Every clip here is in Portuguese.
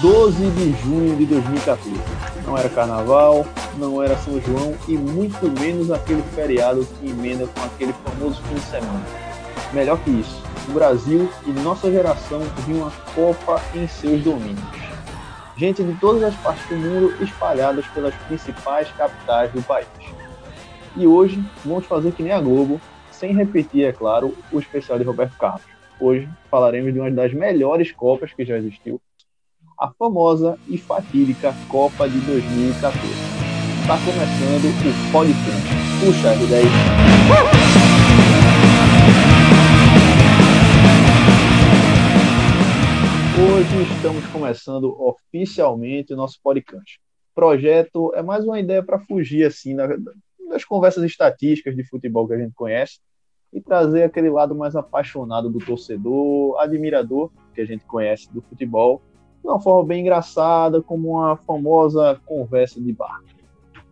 12 de junho de 2014. Não era carnaval, não era São João e muito menos aquele feriado que emenda com aquele famoso fim de semana. Melhor que isso, o Brasil e nossa geração viu uma Copa em seus domínios. Gente de todas as partes do mundo espalhadas pelas principais capitais do país. E hoje vamos fazer que nem a Globo, sem repetir, é claro, o especial de Roberto Carlos. Hoje falaremos de uma das melhores Copas que já existiu a famosa e fatídica Copa de 2014. Está começando o podcast. Puxa, R10. Hoje estamos começando oficialmente o nosso podcast. Projeto é mais uma ideia para fugir assim das conversas estatísticas de futebol que a gente conhece e trazer aquele lado mais apaixonado do torcedor, admirador que a gente conhece do futebol de uma forma bem engraçada, como uma famosa conversa de bar.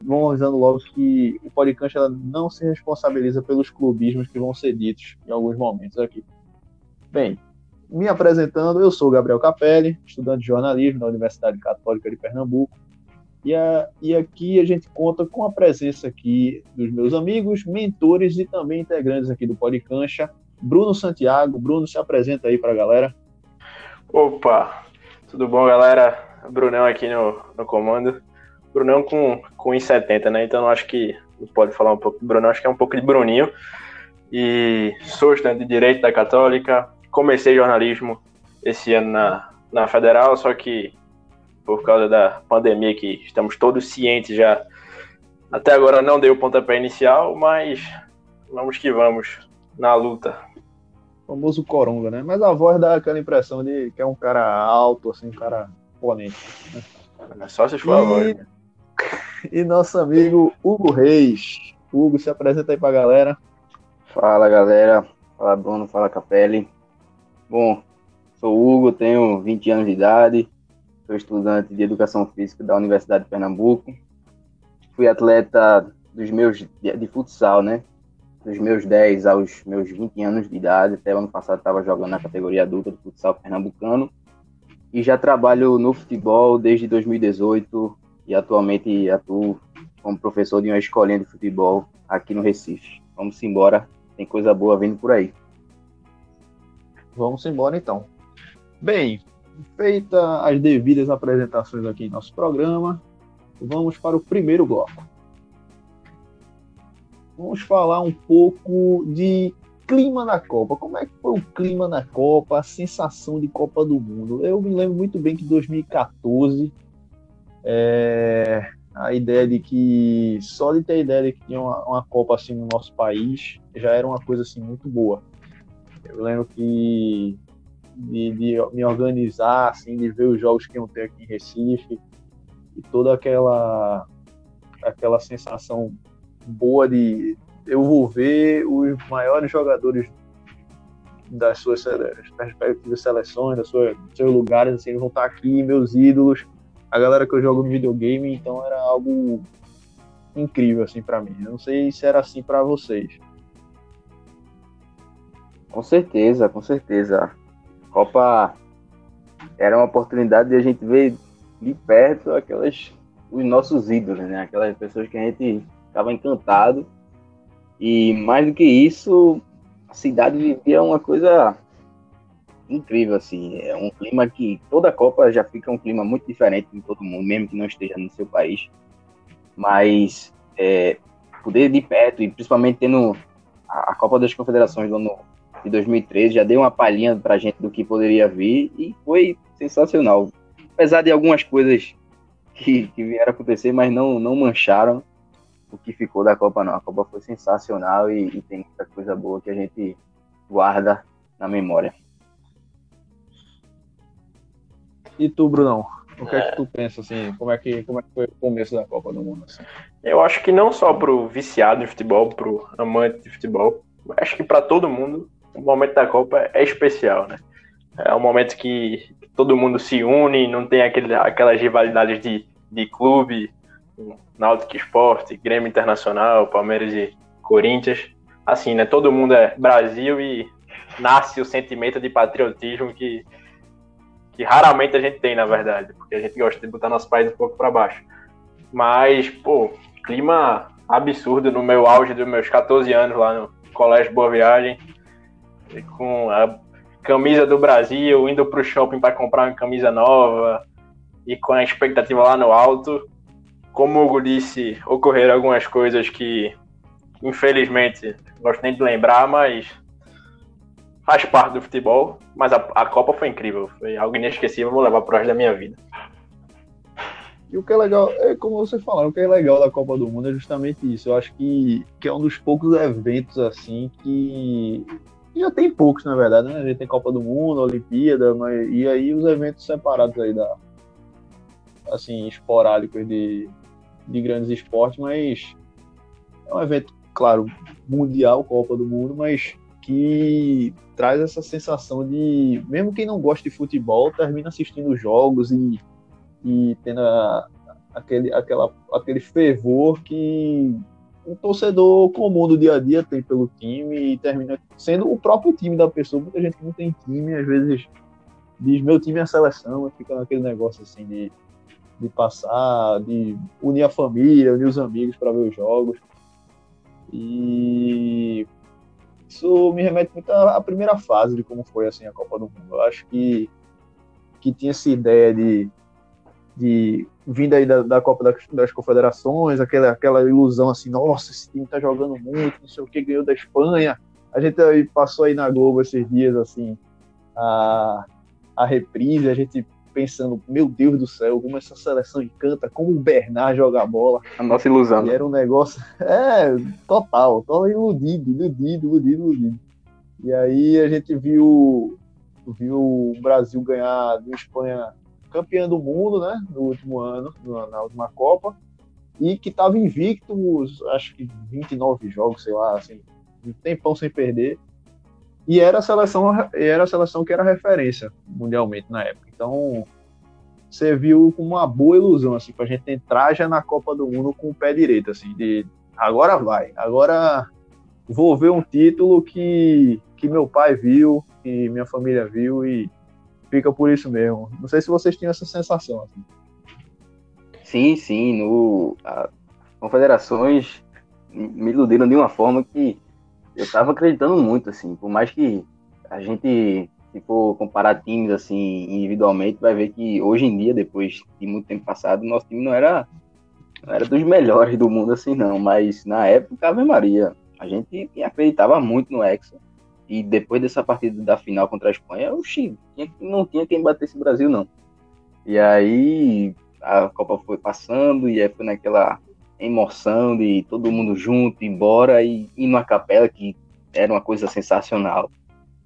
Vamos avisando logo que o podcast ela não se responsabiliza pelos clubismos que vão ser ditos em alguns momentos aqui. Bem, me apresentando, eu sou Gabriel Capelli, estudante de jornalismo da Universidade Católica de Pernambuco. E, a, e aqui a gente conta com a presença aqui dos meus amigos, mentores e também integrantes aqui do Podcancha. Bruno Santiago. Bruno, se apresenta aí para a galera. Opa, tudo bom, galera? Brunão aqui no, no comando. Brunão com, com 1,70, né? Então acho que pode falar um pouco do Brunão, acho que é um pouco de Bruninho. E sou estudante de Direito da Católica. Comecei jornalismo esse ano na, na Federal, só que por causa da pandemia que estamos todos cientes já. Até agora não deu o pontapé inicial, mas vamos que vamos na luta famoso coronga, né? Mas a voz dá aquela impressão de que é um cara alto, assim, um cara imponente. Né? É só se for e... a voz. Né? E nosso amigo Hugo Reis. Hugo, se apresenta aí pra galera. Fala, galera. Fala, Bruno. Fala, Capelli. Bom, sou Hugo, tenho 20 anos de idade, sou estudante de Educação Física da Universidade de Pernambuco. Fui atleta dos meus de, de futsal, né? Dos meus 10 aos meus 20 anos de idade, até o ano passado estava jogando na categoria adulta do futsal pernambucano, e já trabalho no futebol desde 2018 e atualmente atuo como professor de uma escolinha de futebol aqui no Recife. Vamos embora, tem coisa boa vindo por aí. Vamos embora então. Bem, feita as devidas apresentações aqui em nosso programa, vamos para o primeiro bloco vamos falar um pouco de clima na Copa. Como é que foi o clima na Copa, a sensação de Copa do Mundo? Eu me lembro muito bem que 2014 é, a ideia de que só de ter a ideia de que tinha uma, uma, Copa assim no nosso país já era uma coisa assim muito boa. Eu lembro que de, de me organizar, assim, de ver os jogos que iam ter aqui em Recife e toda aquela aquela sensação boa de eu vou ver os maiores jogadores das suas respectivas seleções, das suas, dos seus lugares, assim, eles vão estar aqui, meus ídolos, a galera que eu jogo no videogame, então era algo incrível assim para mim. Eu não sei se era assim para vocês. Com certeza, com certeza. Copa era uma oportunidade de a gente ver de perto aquelas os nossos ídolos, né? Aquelas pessoas que a gente estava encantado. E mais do que isso, a cidade vivia uma coisa incrível, assim. É um clima que toda Copa já fica um clima muito diferente em todo mundo, mesmo que não esteja no seu país. Mas é, poder de perto, e principalmente tendo a, a Copa das Confederações do ano de 2013, já deu uma palhinha pra gente do que poderia vir e foi sensacional. Apesar de algumas coisas que, que vieram acontecer, mas não, não mancharam o que ficou da Copa, não. A Copa foi sensacional e, e tem muita coisa boa que a gente guarda na memória. E tu, Brunão? O que é, é que tu pensa, assim, como é que, como é que foi o começo da Copa do Mundo? Assim? Eu acho que não só pro viciado de futebol, pro amante de futebol, acho que para todo mundo, o momento da Copa é especial, né? É um momento que todo mundo se une, não tem aquele, aquelas rivalidades de, de clube, Náutico Esporte, Grêmio Internacional, Palmeiras e Corinthians. Assim, né? Todo mundo é Brasil e nasce o sentimento de patriotismo que, que raramente a gente tem, na verdade, porque a gente gosta de botar nosso país um pouco para baixo. Mas, pô, clima absurdo no meu auge dos meus 14 anos lá no Colégio Boa Viagem, com a camisa do Brasil, indo pro shopping para comprar uma camisa nova e com a expectativa lá no alto. Como o Hugo disse, ocorreram algumas coisas que, infelizmente, gosto nem de lembrar, mas faz parte do futebol. Mas a, a Copa foi incrível, foi algo inesquecível, vou levar pro resto da minha vida. E o que é legal, é como você falou, o que é legal da Copa do Mundo é justamente isso. Eu acho que, que é um dos poucos eventos assim que já tem poucos, na verdade, né? A gente tem Copa do Mundo, Olimpíada, mas, e aí os eventos separados aí da assim, esporádicos de, de grandes esportes, mas é um evento, claro, mundial, Copa do Mundo, mas que traz essa sensação de, mesmo quem não gosta de futebol, termina assistindo jogos e e tendo a, aquele, aquela, aquele fervor que um torcedor comum do dia a dia tem pelo time e termina sendo o próprio time da pessoa. Muita gente não tem time, às vezes diz meu time é a seleção, fica naquele negócio assim de, de passar, de unir a família, unir os amigos para ver os jogos. E isso me remete muito à primeira fase de como foi assim a Copa do Mundo. Eu acho que, que tinha essa ideia de de vinda aí da, da Copa das, das, Confederações, aquela, aquela ilusão assim, nossa, esse time tá jogando muito, não sei o que, ganhou da Espanha. A gente aí passou aí na Globo esses dias, assim, a, a reprise, a gente pensando, meu Deus do céu, como essa seleção encanta, como o Bernard joga bola. A nossa ilusão. E era um negócio, é, total, tô iludido, iludido, iludido, iludido. E aí a gente viu, viu o Brasil ganhar do Espanha campeã do mundo, né, no último ano, na última Copa, e que estava invicto, acho que 29 jogos, sei lá, assim, um tempão sem perder. E era a seleção, era a seleção que era referência mundialmente na época. Então, você viu com uma boa ilusão, assim, pra gente entrar já na Copa do Mundo com o pé direito, assim, de agora vai, agora vou ver um título que, que meu pai viu, que minha família viu e fica por isso mesmo. Não sei se vocês tinham essa sensação. Assim. Sim, sim. No, a, confederações me iludiram de uma forma que eu estava acreditando muito, assim. Por mais que a gente, se for comparar times assim individualmente, vai ver que hoje em dia, depois de muito tempo passado, nosso time não era, não era dos melhores do mundo, assim, não. Mas na época, Ave Maria, a gente acreditava muito no Hexa. E depois dessa partida da final contra a Espanha, o Chile não tinha quem batesse o Brasil, não. E aí a Copa foi passando e aí foi naquela emoção de todo mundo junto, embora e ir numa capela que era uma coisa sensacional.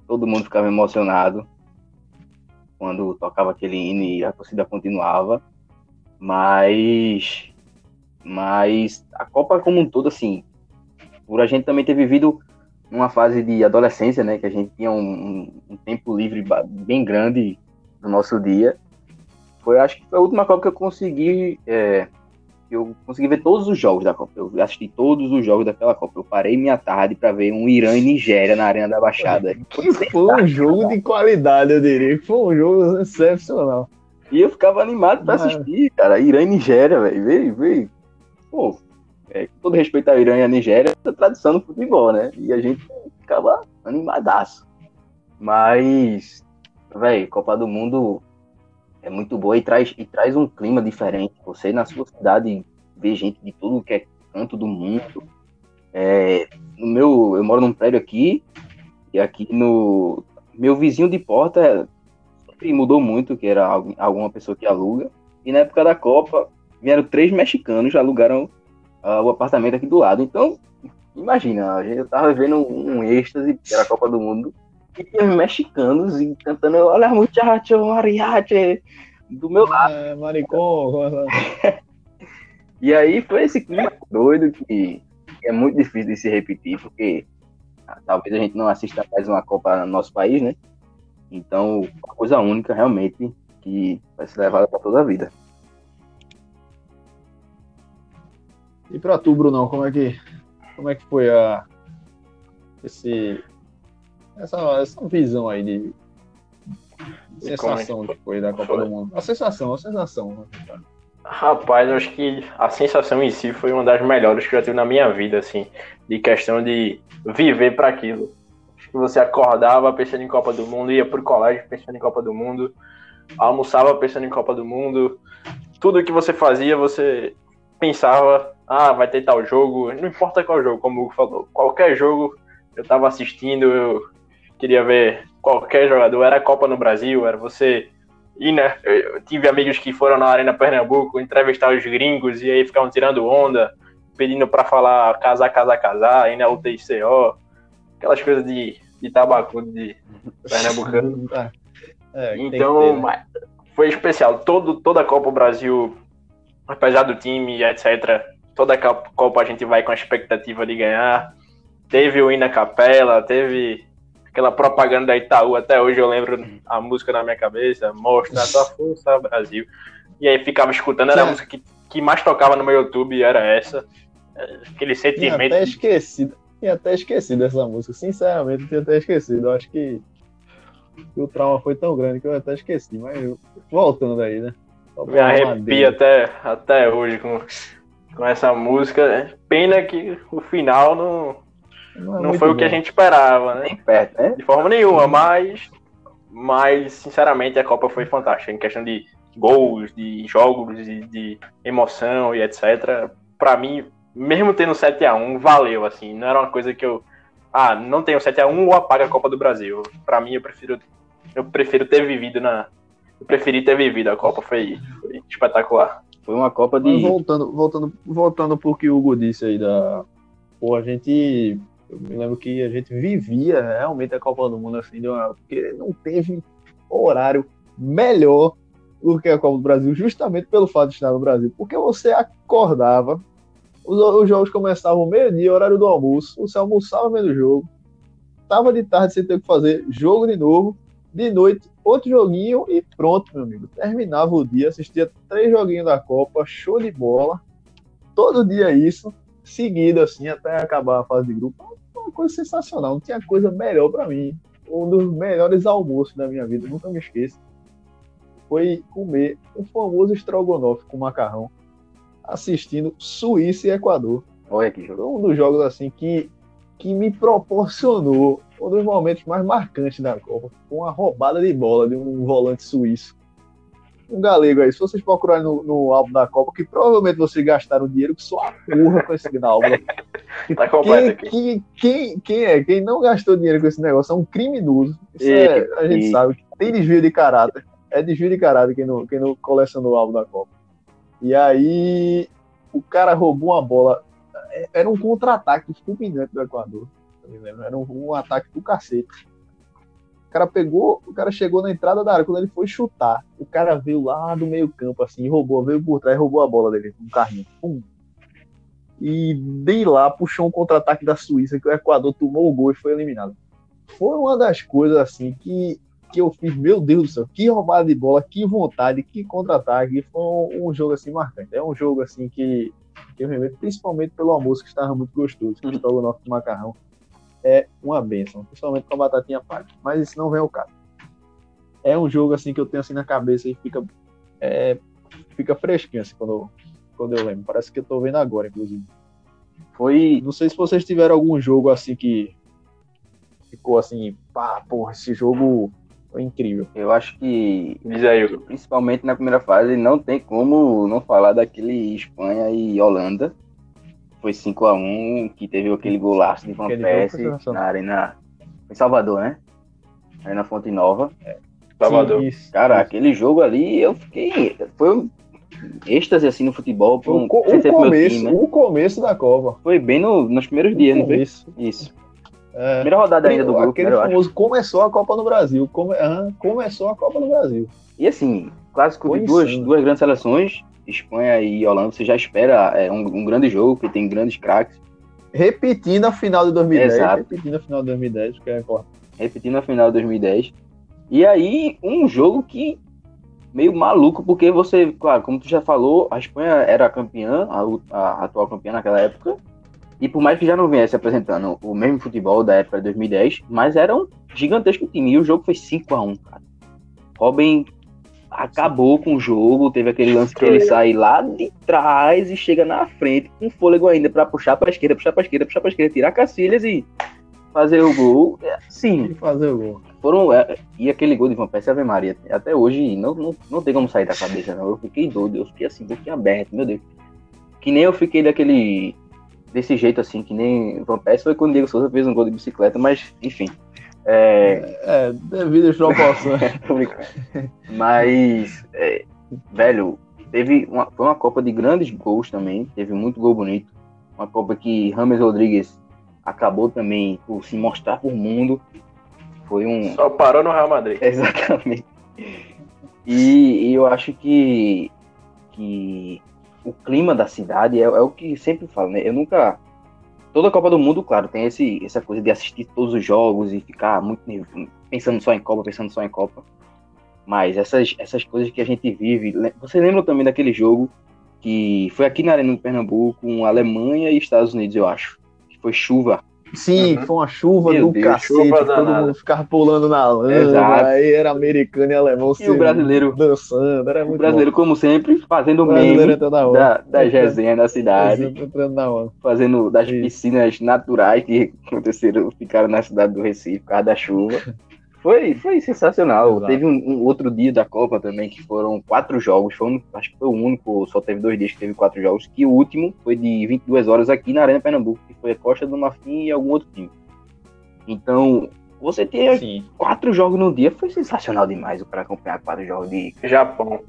Todo mundo ficava emocionado quando tocava aquele hino e a torcida continuava. Mas mas a Copa como um todo assim, por a gente também ter vivido numa fase de adolescência, né, que a gente tinha um, um, tempo livre bem grande no nosso dia. Foi, acho que foi a última Copa que eu consegui, é, eu consegui ver todos os jogos da Copa. Eu assisti todos os jogos daquela Copa. Eu parei minha tarde para ver um Irã e Nigéria na Arena da Baixada. Foi um jogo de qualidade, eu diria. Foi um jogo excepcional. E eu ficava animado para assistir, cara. Irã e Nigéria, velho. Veio, veio. Pô, é, com todo respeito ao Irã e à Nigéria, é tradição do futebol, né? E a gente ficava animadaço. Mas, velho, Copa do Mundo é muito boa e traz, e traz um clima diferente. Você na sua cidade vê gente de todo que é canto do mundo. É, no meu, eu moro num prédio aqui, e aqui no meu vizinho de porta sempre mudou muito, que era alguma pessoa que aluga. E na época da Copa, vieram três mexicanos, alugaram uh, o apartamento aqui do lado. Então, imagina, eu tava vendo um, êxtase, que era a Copa do Mundo, e tinha mexicanos e cantando Olha muchacho, mariachi, do meu lado. É, maricon. e aí foi esse clima doido que é muito difícil de se repetir, porque talvez a gente não assista mais uma Copa no nosso país, né? Então, uma coisa única realmente que vai ser levada para toda a vida. E para tu, Brunão, como é que como é que foi a esse essa, essa visão aí de sensação que foi da Copa foi? do Mundo. A sensação, a sensação. Né, Rapaz, eu acho que a sensação em si foi uma das melhores que eu já tive na minha vida, assim, de questão de viver para aquilo. Acho que você acordava pensando em Copa do Mundo, ia pro colégio pensando em Copa do Mundo, almoçava pensando em Copa do Mundo, tudo que você fazia, você pensava, ah, vai ter tal jogo, não importa qual jogo, como o Hugo falou, qualquer jogo eu tava assistindo, eu queria ver qualquer jogador, era Copa no Brasil, era você ir, né? Eu tive amigos que foram na Arena Pernambuco entrevistar os gringos e aí ficavam tirando onda, pedindo para falar casar, casar, casar, ir na UTCO, aquelas coisas de, de tabaco de pernambucano. É, então, ter, né? foi especial. Todo, toda a Copa Brasil, apesar do time, etc., toda a Copa a gente vai com a expectativa de ganhar. Teve o Ina Capela, teve aquela propaganda da Itaú, até hoje eu lembro a música na minha cabeça, Mostra a tua força, Brasil. E aí ficava escutando, era a música que, que mais tocava no meu YouTube, era essa. Aquele sentimento. Tinha até esquecido, tinha até esquecido essa música, sinceramente, tinha até esquecido. Eu acho que, o trauma foi tão grande que eu até esqueci, mas eu, voltando aí, né? Me arrepia até, até hoje com, com essa música. Pena que o final não, não, é não foi bom. o que a gente esperava, né? Nem perto, né? De forma nenhuma, mas, mas sinceramente a Copa foi fantástica em questão de gols, de jogos, de, de emoção e etc. Para mim, mesmo tendo 7 a 1 valeu, assim. Não era uma coisa que eu. Ah, não tenho 7 a 1 ou apaga a Copa do Brasil. Para mim, eu prefiro, eu prefiro ter vivido na. Eu preferi ter vivido a Copa, foi, foi espetacular. Foi uma Copa de. Mas voltando, voltando, voltando pro que o Hugo disse aí da. Pô, a gente eu me lembro que a gente vivia realmente a Copa do Mundo assim, porque não teve horário melhor do que a Copa do Brasil, justamente pelo fato de estar no Brasil. Porque você acordava, os, os jogos começavam meio-dia, horário do almoço, você almoçava vendo o jogo, tava de tarde sem ter que fazer, jogo de novo, de noite, outro joguinho e pronto, meu amigo. Terminava o dia, assistia três joguinhos da Copa, show de bola. Todo dia isso, seguido assim, até acabar a fase de grupo uma coisa sensacional. Não tinha coisa melhor para mim. Um dos melhores almoços da minha vida, nunca me esqueço. Foi comer o famoso estrogonofe com macarrão, assistindo Suíça e Equador. Olha que jogo. Um dos jogos assim que, que me proporcionou um dos momentos mais marcantes da Copa. Com a roubada de bola de um volante suíço um galego aí, se vocês procurarem no, no, álbum da Copa, que provavelmente vocês gastaram dinheiro que só a porra com esse álbum. Tá completo aqui. Quem, quem, quem, é? Quem não gastou dinheiro com esse negócio é um criminoso. Isso e, é, a gente e... sabe que tem desvio de caráter. É desvio de caráter quem não, quem não colecionou o álbum da Copa. E aí, o cara roubou uma bola. É, era um contra-ataque fulminante do Equador. Era um, um ataque do cacete. O cara pegou, o cara chegou na entrada da área. Quando ele foi chutar, o cara veio lá do meio-campo, assim, roubou, veio por trás, roubou a bola dele, um carrinho. Pum. E de lá puxou um contra-ataque da Suíça, que o Equador tomou o gol e foi eliminado. Foi uma das coisas, assim, que, que eu fiz, meu Deus do céu, que roubada de bola, que vontade, que contra-ataque. Foi um, um, jogo, assim, marcante. É um jogo, assim, que, que eu remeto, principalmente pelo almoço, que estava muito gostoso, que uhum. o nosso macarrão é uma benção, principalmente com a batatinha palha. Mas isso não vem ao caso. É um jogo assim que eu tenho assim na cabeça e fica, é, fica fresquinho assim quando, eu, quando eu lembro. Parece que eu tô vendo agora, inclusive. Foi. Não sei se vocês tiveram algum jogo assim que ficou assim, pá, porra, esse jogo foi incrível. Eu acho que, principalmente na primeira fase, não tem como não falar daquele Espanha e Holanda foi 5x1, que teve aquele golaço de Van Persie na Arena. Em Salvador, né? Arena Fonte Nova. É. Salvador. Sim, Cara, isso. aquele jogo ali, eu fiquei. Foi um êxtase assim no futebol. Um, o, o começo, time, né? o começo da Copa. Foi bem no, nos primeiros dias, não foi? Isso. É, Primeira rodada ainda do grupo. Aquele famoso começou a Copa no Brasil. Come, ah, começou a Copa no Brasil. E assim, clássico de duas, duas grandes seleções Espanha e Holanda, você já espera é, um, um grande jogo, que tem grandes craques. Repetindo a final de 2010. Exato. Repetindo a final de 2010, que é Repetindo a final de 2010. E aí, um jogo que meio maluco, porque você, claro, como tu já falou, a Espanha era campeã, a, a, atual campeã naquela época, e por mais que já não viesse apresentando o mesmo futebol da época de 2010, mas era um gigantesco time, e o jogo foi 5 a 1 cara. Robin acabou com o jogo, teve aquele lance que ele sai lá de trás e chega na frente com fôlego ainda para puxar para esquerda, puxar para esquerda, puxar para esquerda, tirar Cacilhas e fazer o gol. É, sim, fazer o gol. Foram, é, e aquele gol de Van Persie Ave Maria, até hoje não, não, não tem como sair da cabeça, não. Eu fiquei doido, eu fiquei assim, boquinha aberta, meu Deus. Que nem eu fiquei daquele. desse jeito assim, que nem Van Persie foi quando o Diego Souza fez um gol de bicicleta, mas enfim. É, é devido às proporções. mas, é, velho, teve uma, foi uma Copa de grandes gols também, teve muito gol bonito. Uma Copa que Rames Rodrigues acabou também por se mostrar para o mundo. Foi um. Só parou no Real Madrid. Exatamente. E, e eu acho que, que o clima da cidade é, é, o que sempre falo, né? Eu nunca. Toda Copa do Mundo, claro, tem esse, essa coisa de assistir todos os jogos e ficar muito pensando só em Copa, pensando só em Copa. Mas essas, essas coisas que a gente vive. Você lembra também daquele jogo que foi aqui na Arena do Pernambuco, com Alemanha e Estados Unidos, eu acho. Foi chuva. Sim, uhum. foi uma chuva Meu do Deus, cacete, chuva todo mundo ficava pulando na lama, aí era americano e alemão e o brasileiro dançando, era muito O brasileiro, bom. como sempre, fazendo meme da, da resenha da cidade, fazendo das Isso. piscinas naturais que aconteceram, ficaram na cidade do Recife por causa da chuva. Foi, foi sensacional. Exato. Teve um, um, outro dia da Copa também, que foram quatro jogos. Foi um, acho que foi o único, só teve dois dias que teve quatro jogos. Que o último foi de 22 horas aqui na Arena Pernambuco, que foi a Costa do Marfim e algum outro time. Então, você ter Sim. quatro jogos no dia foi sensacional demais para acompanhar quatro jogos de. Japão.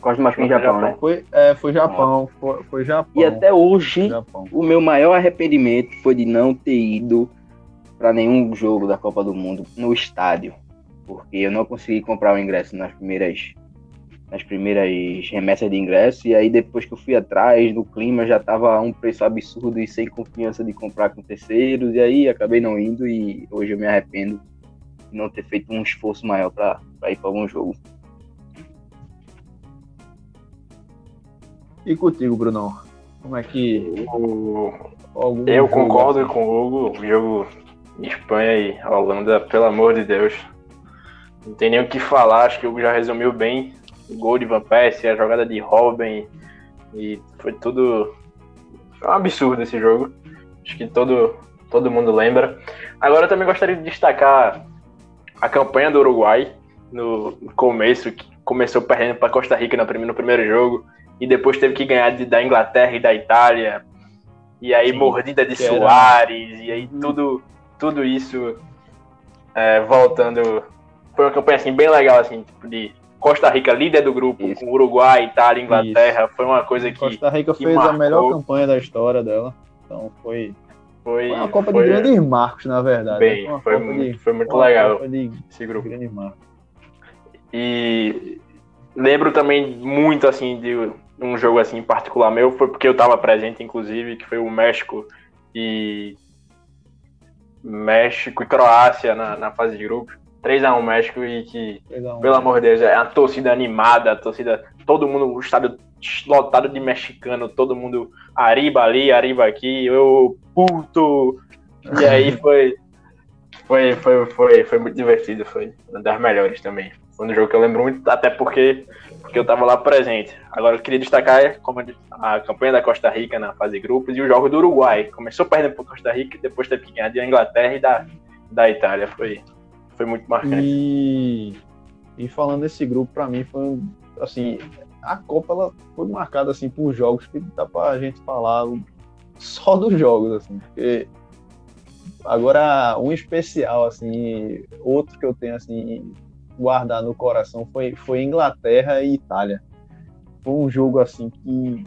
Costa do Marfim e Japão, Japão, né? Foi, é, foi Japão, foi, foi Japão. E até hoje, Japão. o meu maior arrependimento foi de não ter ido para nenhum jogo da Copa do Mundo no estádio, porque eu não consegui comprar o ingresso nas primeiras nas primeiras remessas de ingresso e aí depois que eu fui atrás do clima já tava um preço absurdo e sem confiança de comprar com terceiros e aí acabei não indo e hoje eu me arrependo de não ter feito um esforço maior para ir para algum jogo. E contigo, Brunão? Como é que. eu concordo com o Hugo. O jogo Espanha e Holanda, pelo amor de Deus. Não tem nem o que falar, acho que o Hugo já resumiu bem. O gol de Van Persie, a jogada de Robin, e foi tudo. Foi um absurdo esse jogo. Acho que todo, todo mundo lembra. Agora eu também gostaria de destacar a campanha do Uruguai no começo, que começou perdendo para Costa Rica no primeiro, no primeiro jogo, e depois teve que ganhar de, da Inglaterra e da Itália. E aí Sim, mordida de Soares, e aí tudo tudo isso é, voltando. Foi uma campanha assim, bem legal, assim, tipo, de Costa Rica líder do grupo, isso. com Uruguai, Itália, Inglaterra. Isso. Foi uma coisa que. Costa Rica fez marcou. a melhor campanha da história dela. Então foi. Foi, foi uma Copa foi, de grandes marcos, na verdade. Bem, foi, foi, muito, de, foi muito legal esse grupo. E lembro também muito assim de um jogo assim particular meu, foi porque eu estava presente, inclusive, que foi o México e México e Croácia na, na fase de grupos. 3x1 México e que, pelo amor de Deus, é a torcida animada, a torcida, todo mundo, o estádio lotado de mexicano, todo mundo arriba ali, arriba aqui, eu puto. E aí foi, foi, foi, foi, foi muito divertido, foi uma das melhores também. Foi um jogo que eu lembro muito, até porque, porque eu estava lá presente. Agora eu queria destacar como a campanha da Costa Rica na fase de grupos e o jogo do Uruguai. Começou perdendo para Costa Rica e depois teve que ganhar da Inglaterra e da, da Itália. Foi, foi muito marcante. E, e falando desse grupo, para mim foi assim, a Copa ela foi marcada assim por jogos que dá para a gente falar só dos jogos assim, porque agora um especial assim, outro que eu tenho assim guardar no coração foi, foi Inglaterra e Itália. Foi um jogo assim que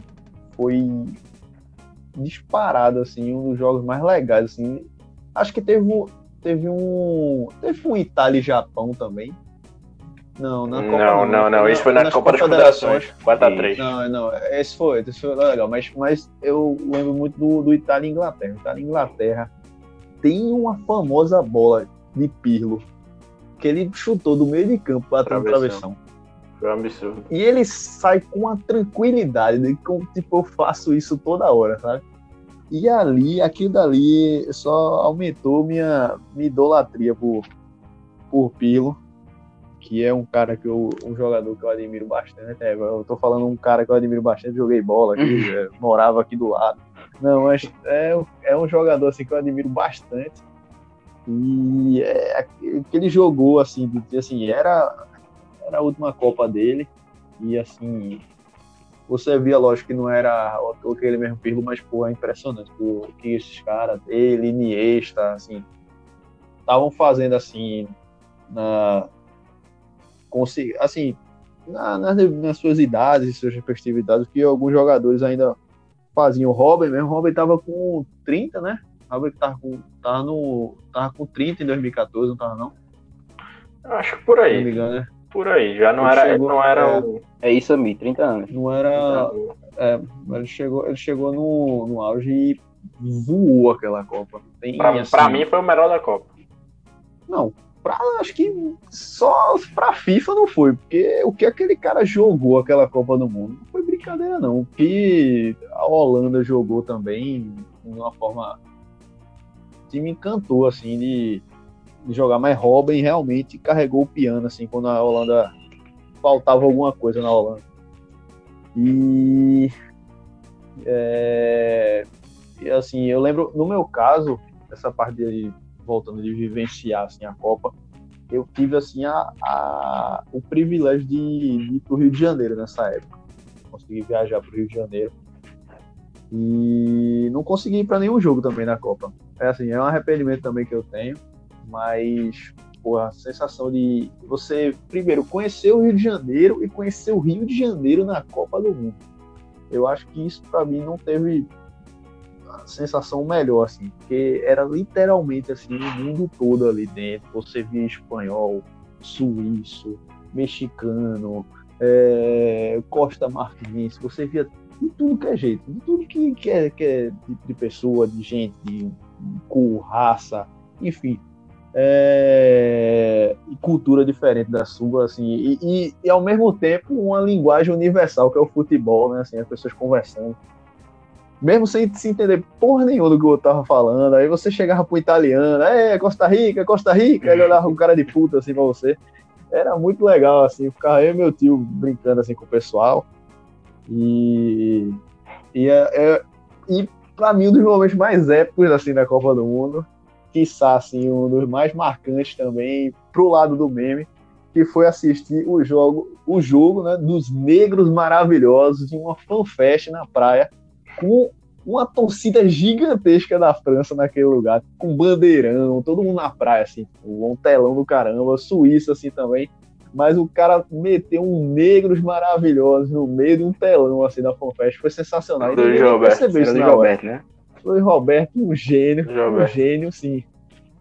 foi disparado assim, um dos jogos mais legais assim. Acho que teve, teve um teve um Itália e Japão também. Não, na Copa não, não, não, Esse foi na Copa das Federações, 4x3. Não, não, esse foi, esse foi legal, mas, mas eu lembro muito do, do Itália e Inglaterra. Itália e Inglaterra tem uma famosa bola de Pirlo que ele chutou do meio de campo para travessão. Foi um absurdo. E ele sai com uma tranquilidade, de como tipo, eu faço isso toda hora, sabe? E ali, aquilo dali só aumentou minha, minha idolatria por, por Pilo. que é um cara que eu, um jogador que eu admiro bastante. É, eu tô falando um cara que eu admiro bastante, joguei bola aqui, é, morava aqui do lado. Não, mas é, é um jogador assim que eu admiro bastante. E é, que ele jogou assim, assim, era, era a última Copa dele. E assim, você via, lógico, que não era aquele mesmo Pirlo, mas pô, é impressionante o que esses caras, ele, Iniesta, assim, estavam fazendo assim na assim na, nas, nas, suas idades suas respectividades que alguns jogadores ainda faziam. O Robin mesmo, o Robin tava com 30, né? Robin tava com, tava no, tava com 30 em 2014, não tava não? Acho que por aí. Não me engano, né? Por aí, já não ele era, chegou, não era é, o... é isso aí, 30 anos. Não era, é, ele chegou, ele chegou no, no auge e voou aquela Copa. Tem, pra, assim, pra mim foi o melhor da Copa. Não, pra, acho que só pra FIFA não foi, porque o que aquele cara jogou aquela Copa do Mundo não foi brincadeira, não. O que a Holanda jogou também, de uma forma. Que me encantou, assim, de, de jogar. Mas Robin realmente carregou o piano, assim, quando a Holanda. faltava alguma coisa na Holanda. E. É, assim, eu lembro, no meu caso, essa parte de voltando de vivenciar assim, a Copa, eu tive assim a, a o privilégio de, de ir para o Rio de Janeiro nessa época. Consegui viajar para o Rio de Janeiro e não consegui ir para nenhum jogo também na Copa. É assim, é um arrependimento também que eu tenho, mas pô, a sensação de você primeiro conhecer o Rio de Janeiro e conhecer o Rio de Janeiro na Copa do Mundo. Eu acho que isso para mim não teve sensação melhor, assim, porque era literalmente assim, o mundo todo ali dentro. Você via espanhol, suíço, mexicano, é, Costa Marquinhos, você via de tudo que é jeito, de tudo que, que, é, que é de, de pessoa, de gente, de cor, raça, enfim. É, cultura diferente da sua, assim, e, e, e, ao mesmo tempo uma linguagem universal que é o futebol, né, assim, as pessoas conversando mesmo sem se entender porra nenhuma do que eu tava falando. Aí você chegava pro italiano, é, Costa Rica, Costa Rica, ele olhava um cara de puta assim pra você. Era muito legal, assim, ficava eu e meu tio brincando assim com o pessoal. E. E, é, é, e pra mim, um dos momentos mais épicos assim da Copa do Mundo, quiçá assim, um dos mais marcantes também, pro lado do meme, que foi assistir o jogo, o jogo né, dos negros maravilhosos em uma fanfest na praia com uma torcida gigantesca da França naquele lugar, com bandeirão, todo mundo na praia, assim, um telão do caramba, Suíça, assim, também. Mas o cara meteu um negros maravilhosos no meio de um telão, assim, da FanFest, foi sensacional. Luiz Roberto, isso Roberto, né? Luiz Roberto, um gênio, um gênio, sim.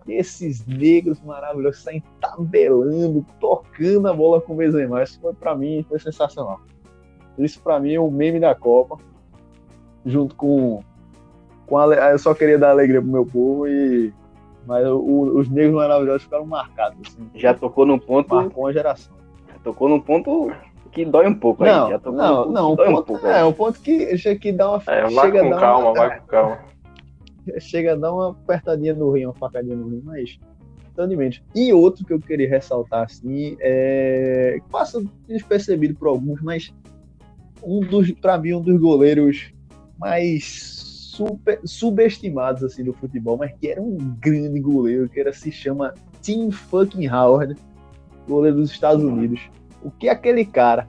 Esses negros maravilhosos saem tabelando, tocando a bola com o Benzema, isso foi para mim, foi sensacional. Isso para mim é o meme da Copa junto com. com a, eu só queria dar alegria pro meu povo e. Mas o, os negros maravilhosos ficaram marcados. Assim, já tocou num ponto. Marcou uma geração. Já tocou num ponto que dói um pouco não, aí. Já tocou não, não, ponto, um pouco, é, um ponto que, que dá uma. É, vai chega com calma, uma, vai com calma. Chega a dar uma apertadinha no rim, uma facadinha no rim, mas mente. E outro que eu queria ressaltar, assim, é. passa despercebido por alguns, mas um dos, para mim, um dos goleiros mais super, subestimados assim do futebol, mas que era um grande goleiro, que era se chama Tim fucking Howard, goleiro dos Estados Unidos. O que aquele cara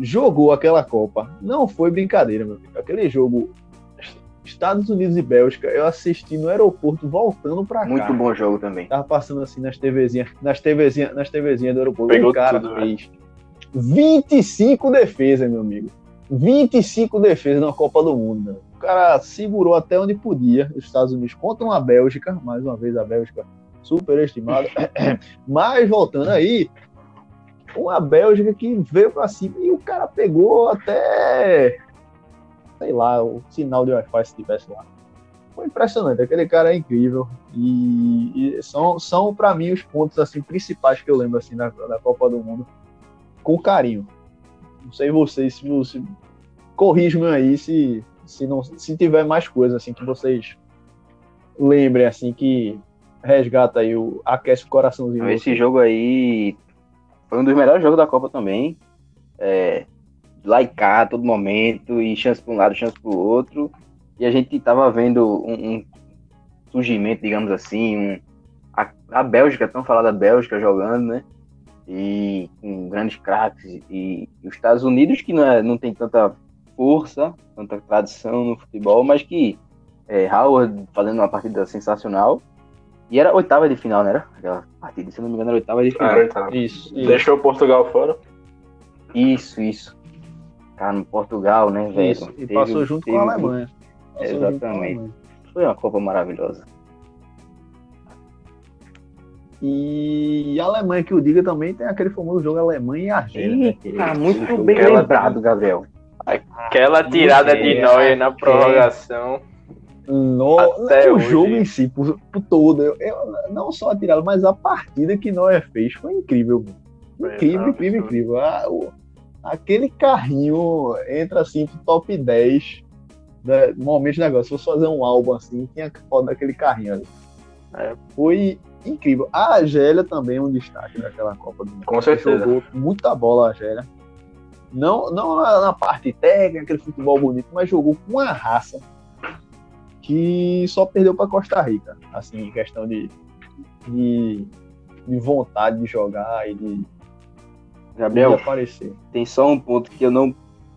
jogou aquela Copa não foi brincadeira, meu amigo. Aquele jogo Estados Unidos e Bélgica, eu assisti no aeroporto voltando pra cá. Muito bom jogo também. Tava passando assim nas TVzinhas, nas TVzinhas, nas TVzinhas do aeroporto. Pegou o cara tudo, fez 25 defesas, meu amigo. 25 defesas na Copa do Mundo. Né? O cara segurou até onde podia os Estados Unidos contra uma Bélgica, mais uma vez a Bélgica superestimada. Mas voltando aí, uma Bélgica que veio para cima e o cara pegou até sei lá, o sinal de Wi-Fi se tivesse lá. Foi impressionante, aquele cara é incrível e, e são, são para mim os pontos assim principais que eu lembro assim da, da Copa do Mundo com carinho. Não sei vocês, se, se corrijam aí se, se, não, se tiver mais coisas assim que vocês lembrem assim que resgata aí o aquece o coraçãozinho. Esse jogo aí foi um dos melhores jogos da Copa também. É, e cá, todo momento, e chance para um lado, chance para o outro. E a gente tava vendo um, um surgimento, digamos assim, um, a, a Bélgica, tão falada Bélgica jogando, né? E com grandes craques. E, e, os Estados Unidos, que não, é, não tem tanta força, tanta tradição no futebol, mas que é, Howard fazendo uma partida sensacional. E era oitava de final, né? Era aquela partida, se não me engano, era oitava de final. É, tá. isso, isso. Deixou Portugal fora. Isso, isso. Tá no Portugal, né, velho? Isso, e teve, passou junto teve, com a Alemanha. Passou exatamente. A Alemanha. Foi uma Copa maravilhosa. E a Alemanha, que o diga também, tem aquele famoso jogo Alemanha e Argélia. Né? Tá muito bem lembrado, Gabriel. Aquela tirada de Neuer na prorrogação. No, Até o hoje. jogo em si, por, por todo, eu, eu, não só a tirada, mas a partida que Neuer fez foi incrível. Incrível, incrível, incrível. Ah, o, aquele carrinho entra assim pro top 10 né, momentos de negócio. Se fosse fazer um álbum assim, tinha foda daquele carrinho ali. É, foi incrível. A Argélia também é um destaque daquela Copa do Mundo. Com certeza. Jogou muita bola a Argélia. Não, não na, na, parte técnica, aquele futebol bonito, mas jogou com uma raça que só perdeu para Costa Rica. Assim, em questão de, de, de, vontade de jogar e de, Gabriel, de aparecer. Tem só um ponto que eu não.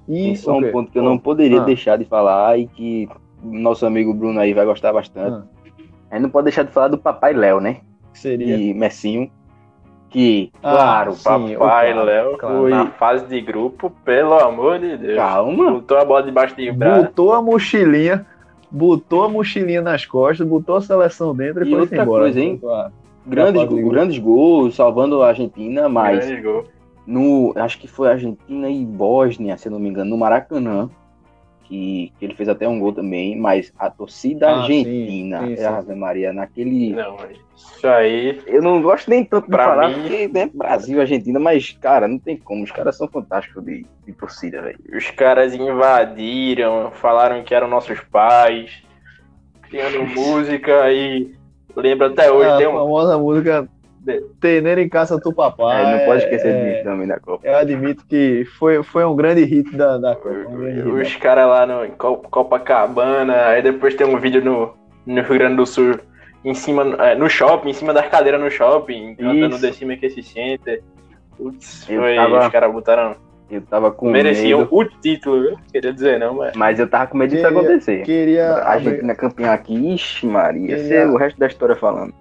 E, tem só okay. um ponto que eu não poderia ah. deixar de falar e que nosso amigo Bruno aí vai gostar bastante. Ah. A gente não pode deixar de falar do Papai Léo, né? seria? E Messinho. Que, ah, claro, sim, Papai Léo claro. foi na fase de grupo, pelo amor de Deus. Calma. Botou a bola debaixo de braço. Botou a mochilinha, botou a mochilinha nas costas, botou a seleção dentro e, e foi outra embora. Coisa, hein? Grandes, grandes gols, salvando a Argentina, mas no, acho que foi Argentina e Bósnia, se não me engano, no Maracanã que, que ele fez até um gol também, mas a torcida ah, argentina, sim, sim, sim. Ave Maria, naquele. Não, isso aí. Eu não gosto nem tanto de falar, mim... porque né, Brasil, Argentina, mas, cara, não tem como. Os caras são fantásticos de, de torcida, velho. Os caras invadiram, falaram que eram nossos pais, criando música e. Lembra até hoje, a tem uma famosa música Teneiro em casa do papai. É, não pode esquecer é, disso também da Copa. Eu admito que foi, foi um grande hit da, da Copa. Um os caras lá no Copacabana, aí depois tem um vídeo no, no Rio Grande do Sul, em cima, é, no shopping, em cima das cadeiras no shopping, cantando The Cima que se sente. Putz, foi, tava, os caras botaram. Eu tava com Mereciam medo. o título, viu? Queria dizer não, mas. Mas eu tava com medo disso acontecer. Queria. A Argentina campeã aqui, ixi, Maria. Queria... Ser o resto da história falando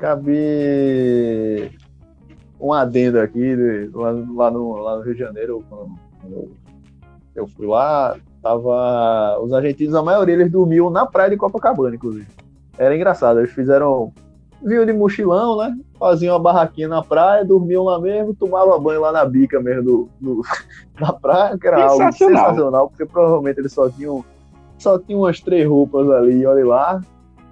cabe um adendo aqui, lá, lá, no, lá no Rio de Janeiro, quando, quando eu fui lá, tava. Os argentinos, a maioria, eles dormiam na praia de Copacabana, inclusive. Era engraçado, eles fizeram. Vinham de mochilão, né? Faziam uma barraquinha na praia, dormiam lá mesmo, tomavam banho lá na bica mesmo do, do da praia, que era algo sensacional, porque provavelmente eles só tinham, só tinham umas três roupas ali, olha lá,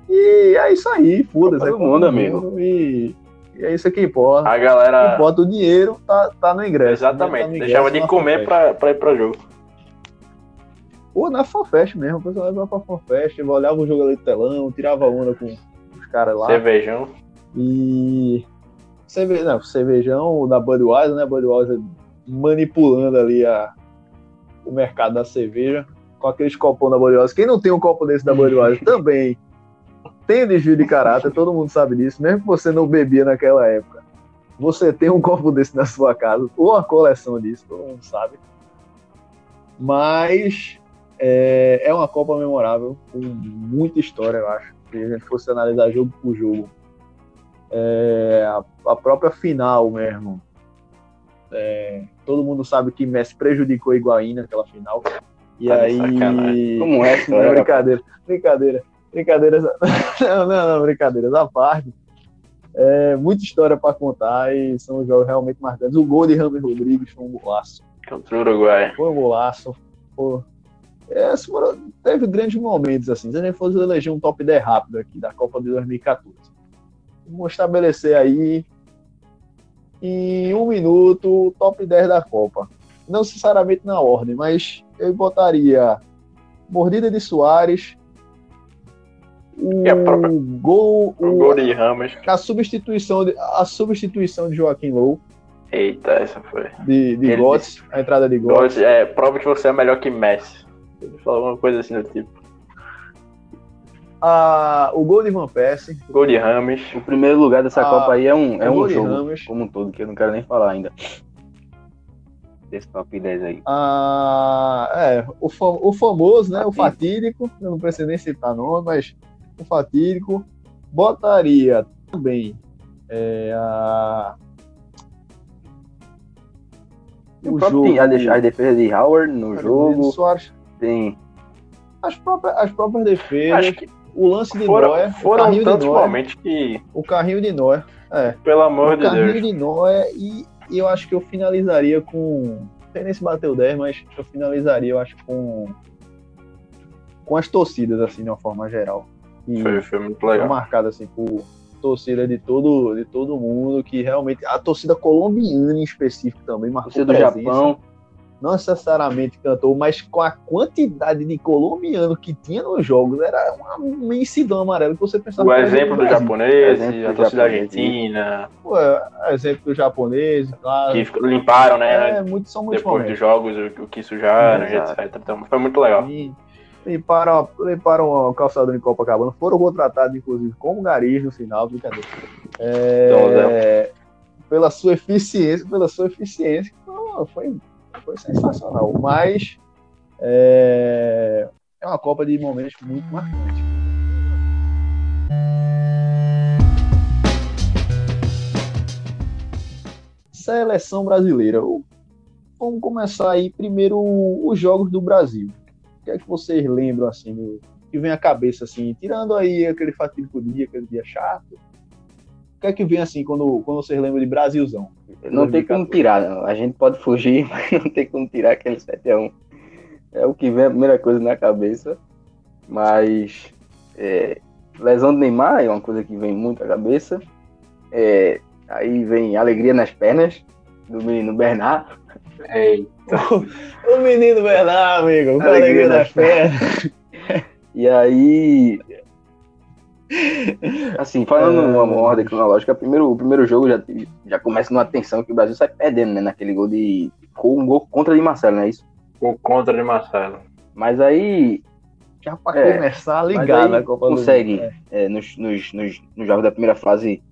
e é isso aí, foda-se. É todo mundo, amigo. E, e, é isso que importa. A galera. Importa o dinheiro, tá, tá no ingresso. Né? Exatamente. Tá no ingresso, Deixava de comer pra, pra ir pra jogo. Ou na FanFest mesmo. O pessoal leva pra FanFest, olhava o jogo ali do telão, tirava onda com os caras lá. Cervejão. E. Cerve... Não, cervejão da Budweiser, né? Budweiser manipulando ali a... o mercado da cerveja com aqueles copão da Budweiser. Quem não tem um copo desse da Budweiser também tem desvio de caráter, todo mundo sabe disso, mesmo que você não bebia naquela época. Você tem um copo desse na sua casa, ou uma coleção disso, todo mundo sabe. Mas é, é uma Copa memorável, com muita história, eu acho. Se a gente fosse analisar jogo por jogo. É, a, a, própria final mesmo. É, todo mundo sabe que Messi prejudicou Higuaín naquela final. E aí. Como é? Não, brincadeira. Brincadeira. Brincadeiras. Não, não, não, brincadeiras à parte. É, muita história para contar e são jogos realmente marcantes. O gol de Ramos Rodrigues foi um golaço. Contra o Uruguai. Foi um golaço. Pô. É, teve grandes momentos assim. Se a gente fosse eleger um top 10 rápido aqui da Copa de 2014, vou estabelecer aí em um minuto o top 10 da Copa. Não necessariamente na ordem, mas eu botaria Mordida de Soares, O a própria- gol, O o- gol de Ramos. a substituição de, a substituição de Joaquim Low Eita, essa foi. de, de Ele Götze, a entrada de. Gosto, é, prova que você é melhor que Messi. Ele falou alguma coisa assim do tipo. A, o gol de Van Persie, Gol de Ramos. O primeiro lugar dessa Ah, Copa aí é um, é um jogo Ramos. como um todo, que eu não quero nem falar ainda. Desse top 10 aí. a, é, o, fa- o famoso, né, o Fatídico. fatídico, eu não preciso nem citar nome, mas o fatídico botaria também é, a, E o próprio tem a, de- a defesa de Howard no jogo. Soares, Tem. as próprias, as próprias defesas, o lance de foram, o foram carrinho de tantos momentos que, o carrinho de Neuer, é, pelo amor o de carrinho Deus. de Neuer e, e eu acho que eu finalizaria com, não sei nem se bateu 10, mas eu finalizaria, eu acho, com com as torcidas, assim, de uma forma geral. E Foi, foi muito foi legal. marcada, assim, por torcida de todo, de todo mundo, que realmente, a torcida colombiana em específico também marcou Você do presença. Japão. não necessariamente cantou, mas com a quantidade de colombiano que tinha nos jogos, era uma imensidão amarela que você pensava O exemplo do Brasil. japonês, Exemplo a torcida argentina, Pô, é, exemplo do japonês, claro. que limparam, né? é, muito, são muitos depois dos momentos. jogos, o, o que sujaram, etc. Então foi muito legal. E limparam, limparam o calçador em Copacabana, foram contratados, inclusive, como garis no final, brincadeira. É, pela sua eficiência, pela sua eficiência, foi, foi sensacional. Mas é, é uma Copa de momentos muito marcantes. Seleção brasileira. Vamos começar aí primeiro os jogos do Brasil. Que é que vocês lembram assim, que vem à cabeça assim, tirando aí aquele fatídico dia, aquele dia chato? O que é que vem assim quando, quando vocês lembram de Brasilzão? Não tem como tirar, não. A gente pode fugir, mas não tem como tirar aquele 7x1. É o que vem a primeira coisa na cabeça. Mas é, lesão do Neymar é uma coisa que vem muito à cabeça. É, aí vem alegria nas pernas do menino Bernard. o menino Bernard, amigo, alegria nas nas pernas. E aí. Assim, falando É. numa ordem cronológica, primeiro, o primeiro jogo já, já começa numa tensão que o Brasil sai perdendo, né? Naquele gol de. Um gol contra de Marcelo, não é isso? O contra de Marcelo. Mas aí Já pra É, começar a ligar na Copa consegue. do Mundo. é, nos, nos, nos, nos jogos da primeira fase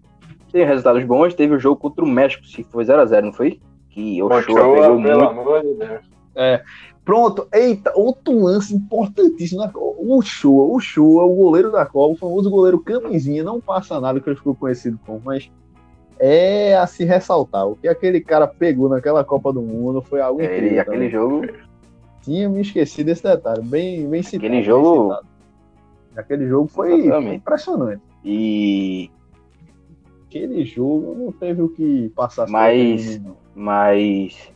teve resultados bons. Teve o jogo contra o México, se foi 0x0, não foi? Que o Ochoa, pegou pelo muito. amor de Deus. Pronto, eita, outro lance importantíssimo. na. O Chua, o Chua, o goleiro da Copa, o famoso goleiro camisinha, não passa nada que ele ficou conhecido como, mas é a se ressaltar. O que aquele cara pegou naquela Copa do Mundo foi algo É, incrível. ele, aquele também. jogo, Tinha me esquecido desse detalhe, bem, bem citado. Aquele bem jogo- citado. Aquele jogo foi Exatamente. impressionante. e Aquele jogo não teve o que passar. Mas- mas.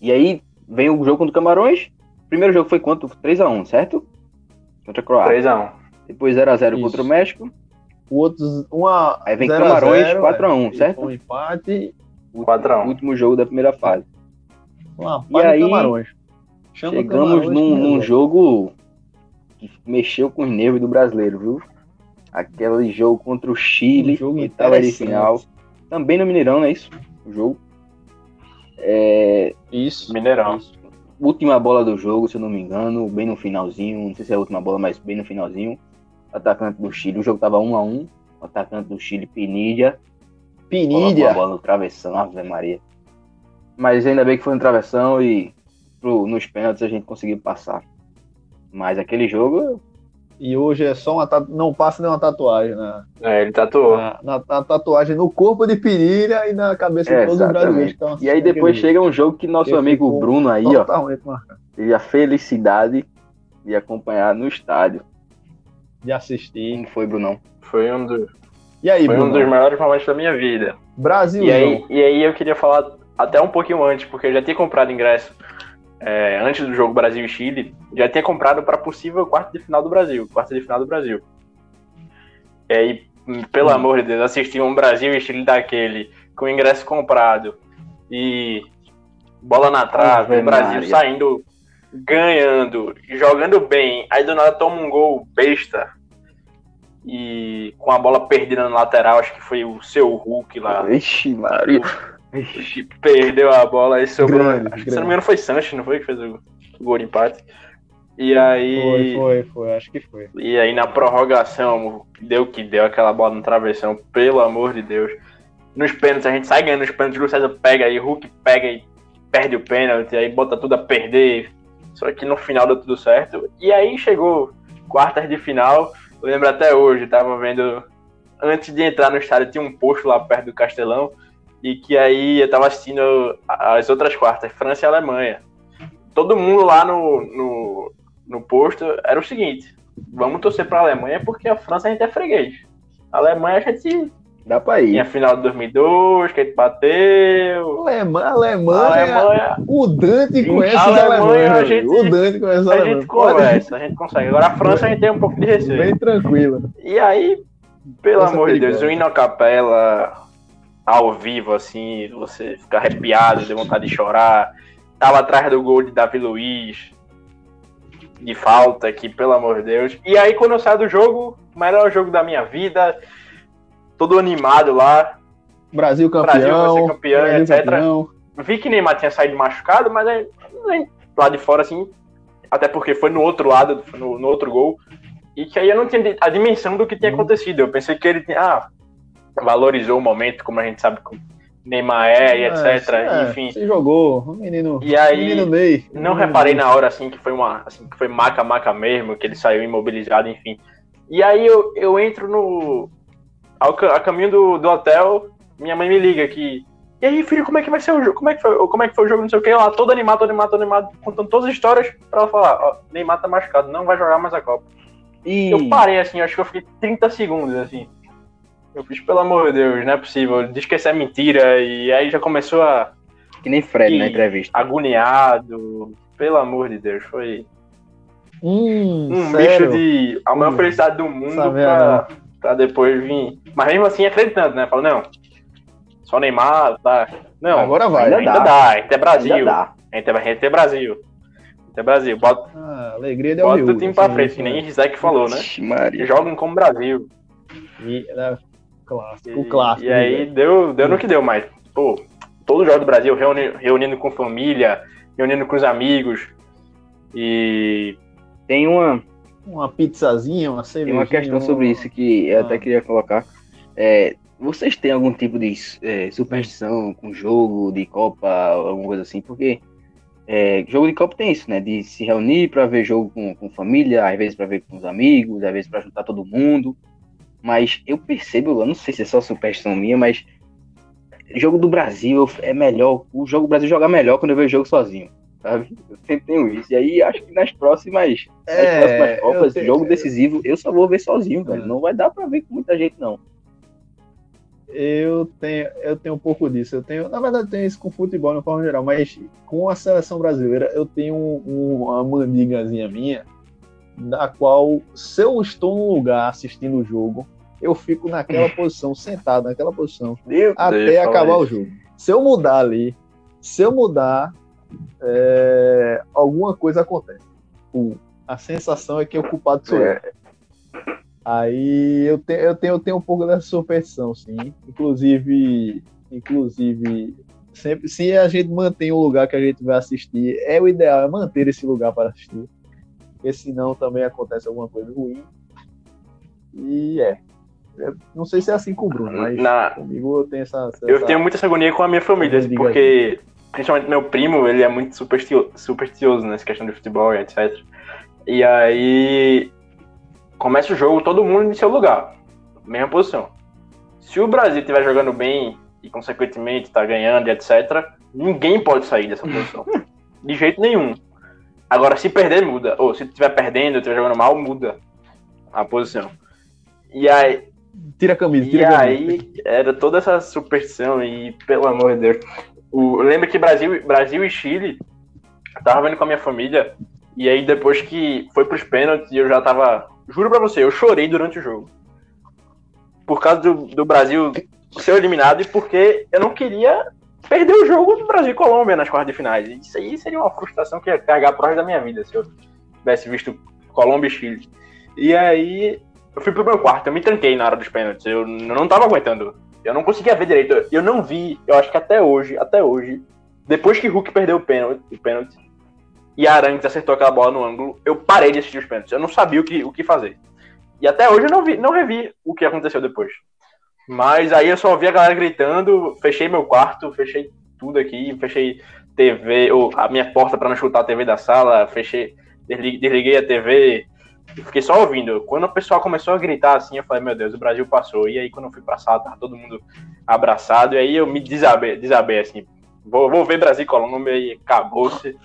E aí vem o jogo contra o Camarões. Primeiro jogo foi quanto? 3x1, certo? Contra a Croácia. 3x1. Depois 0x0 Isso. contra o México. O outro, uma Aí vem 0 a Camarões 0, 4x1, é, certo? Um empate, O 4x1. último jogo da primeira fase. uma E aí, Camarões. Chama Chegamos Camarões num, que num jogo que mexeu com os nervos do brasileiro, viu? Aquele jogo contra o Chile, Um jogo oitava de final. Também no Mineirão, não é isso? O jogo. É, Isso. Mineirão. isso. última bola do jogo, se eu não me engano, bem no finalzinho, não sei se é a última bola, mas bem no finalzinho. Atacante do Chile, o jogo tava 1 a 1 O atacante do Chile, Pinilha, a Pinilha. bola no travessão, Ave Maria. Mas ainda bem que foi no travessão e pro- nos pênaltis a gente conseguiu passar. Mas aquele jogo, E hoje é só uma tatu... não passa nem uma tatuagem na, É, ele tatuou. na, na- na tatuagem no corpo de Pinilha e na cabeça de todos os brasileiros. que estão E aí depois aquele chega um jogo que nosso amigo Bruno aí, ó, marcado. teve a felicidade de acompanhar no estádio. De assistir. Como foi, Brunão? Foi um, do- E aí, foi um Bruno? dos maiores momentos da minha vida. Brasil. E aí, e aí eu queria falar até um pouquinho antes, porque eu já tinha comprado ingresso é, antes do jogo Brasil e Chile, já tinha comprado para possível quarto de final do Brasil, quarto de final do Brasil. E aí, hum, pelo Hum. amor de Deus, assistir um Brasil e Chile daquele, com ingresso comprado e bola na trave, Ave o Brasil Maria. saindo ganhando, jogando bem, aí do nada toma um gol besta. e com a bola perdida na lateral, acho que foi o seu Hulk lá. Ixi, Perdeu a bola e sobrou. Grande, acho que se não me engano foi Sanches, não foi? Que fez o, o gol de empate. E aí. Foi, foi, foi, acho que foi. E aí na prorrogação, deu que deu aquela bola no travessão, pelo amor de Deus. Nos pênaltis, a gente sai ganhando nos pênaltis, o César pega aí, Hulk pega e perde o pênalti, aí bota tudo a perder. Só que no final deu tudo certo. E aí chegou quartas de final, eu lembro até hoje, tava vendo. Antes de entrar no estádio, tinha um posto lá perto do Castelão. E que aí eu tava assistindo as outras quartas, França e Alemanha. Todo mundo lá no, no, no posto era o seguinte: vamos torcer pra Alemanha porque a França a gente é freguês. A Alemanha a gente Dá pra ir. tinha a final de 2002, que a gente bateu. Alemanha, A Alemanha, Alemanha, o Dante conhece A Alemanha, alemães. a gente- o Dante conhece a alemães. gente conversa, a gente consegue. Agora a França a gente tem um pouco de receio. Bem tranquila. E aí, pelo amor de Deus, o hino capela ao vivo, assim, você fica arrepiado, deu vontade de chorar. Tava atrás do gol de Davi Luiz, de falta aqui, pelo amor de Deus. E aí, quando eu saio do jogo, o melhor jogo da minha vida, todo animado lá. Brasil campeão. Brasil vai ser campeão, Brasil etc. campeão. Vi que Neymar tinha saído machucado, mas aí, lá de fora, assim, até porque foi no outro lado, no, no outro gol, e que aí eu não tinha a dimensão do que tinha acontecido. Eu pensei que ele tinha, ah, valorizou o momento, como a gente sabe o Neymar é, e etc. É, Enfim. Se jogou, o menino. E aí, menino Ney. Não Menino reparei Ney. na hora, assim, que foi uma. Assim, que foi maca-maca mesmo, que ele saiu imobilizado, enfim. E aí eu, eu entro no. Ao, a caminho do, do hotel, minha mãe me liga que. E aí, filho, como é que vai ser o jogo? Como é que foi, como é que foi o jogo? Não sei o que. Lá, todo animado, todo animado, todo animado, contando todas as histórias pra ela falar: Ó, Neymar tá machucado, não vai jogar mais a Copa. E Eu parei assim, acho que eu fiquei 30 segundos assim. Eu fiz, pelo amor de Deus, não é possível. Diz que isso é mentira. E aí já começou a que nem Fred E- na entrevista. agoniado. Pelo amor de Deus, foi Hum, um sério? bicho de. A maior Hum. felicidade do mundo pra, pra depois vir. Mas mesmo assim acreditando, né? Falou, não. Só Neymar, tá. Não, Agora vai. ainda ainda, dá. dá. a gente é Brasil. Ainda dá. A gente é, Brasil. A gente é Brasil. Bota, Ah, alegria de bota o time pra sim, frente, que nem é. Rizek falou, né? Maria. Jogam como Brasil. E, né, clássico, E, o clássico. e aí né? deu, deu no que deu, mas, pô, todo jogo do Brasil reuni- reunindo com família, reunindo com os amigos. E Tem uma, Uma pizzazinha, uma tem cervejinha. uma questão sobre isso que eu até Ah. queria colocar. É, vocês têm algum tipo de é, superstição com jogo de Copa, alguma coisa assim? Porque é, jogo de Copa tem isso, né? De se reunir para ver jogo com, com família, às vezes para ver com os amigos, às vezes para juntar todo mundo. Mas eu percebo, eu não sei se é só superstição minha, mas jogo do Brasil é melhor, o jogo do Brasil joga melhor quando eu vejo jogo sozinho, sabe? Eu sempre tenho isso. E aí acho que nas próximas, nas próximas É, Copas, tenho- jogo decisivo, eu só vou ver sozinho, velho. É. Não vai dar pra ver com muita gente, não. Eu tenho, eu tenho um pouco disso. Eu tenho, na verdade, eu tenho isso com futebol uma forma geral, mas com a seleção brasileira eu tenho um- uma mandigazinha minha, da qual, se eu estou num lugar assistindo o jogo, eu fico naquela posição, sentado naquela posição, Meu até Deus, acabar o jogo. Se eu mudar ali, se eu mudar, é, alguma coisa acontece. A sensação é que o culpado sou eu. É, Aí eu, te, eu, tenho, eu tenho um pouco dessa superstição, sim. Inclusive, inclusive, sempre se a gente mantém o lugar que a gente vai assistir, é o ideal, é manter esse lugar para assistir. Porque senão também acontece alguma coisa ruim. E é. Eu não sei se é assim com o Bruno, mas Na- comigo eu tenho essa. essa Eu tenho muita essa agonia com a minha família, porque principalmente meu primo, ele é muito superstio- supersticioso nessa questão de futebol e etc. E aí começa o jogo, todo mundo em seu lugar, mesma posição. Se o Brasil estiver jogando bem e consequentemente tá ganhando e etc, ninguém pode sair dessa posição. De jeito nenhum. Agora, se perder, muda. Ou se estiver perdendo, estiver jogando mal, muda a posição. E aí, Tira a camisa, e tira a camisa. aí era toda essa superstição e, pelo amor de Deus. O, eu lembro que Brasil, Brasil e Chile, eu tava vendo com a minha família, e aí depois que foi pros pênaltis, eu já tava. Juro pra você, eu chorei durante o jogo. Por causa do, do Brasil ser eliminado e porque eu não queria perder o jogo do Brasil e Colômbia nas quartas de finais. Isso aí seria uma frustração que ia carregar pro da minha vida se eu tivesse visto Colômbia e Chile. E aí eu fui pro meu quarto, eu me tranquei na hora dos pênaltis. Eu não tava aguentando. Eu não conseguia ver direito. Eu não vi, eu acho que até hoje, até hoje, depois que Hulk perdeu o pênalti, o pênalti e Arangues acertou aquela bola no ângulo, eu parei de assistir os pênaltis. Eu não sabia o que, o que fazer. E até hoje eu não, vi, não revi o que aconteceu depois. Mas aí eu só ouvi a galera gritando, fechei meu quarto, fechei tudo aqui, fechei TV, ou a minha porta para não chutar a TV da sala, fechei, desliguei a TV, fiquei só ouvindo. Quando o pessoal começou a gritar assim, eu falei, meu Deus, o Brasil passou. E aí quando eu fui pra sala, tava todo mundo abraçado, e aí eu me desabei, desabei assim, vou, vou ver Brasil e Colômbia e acabou-se.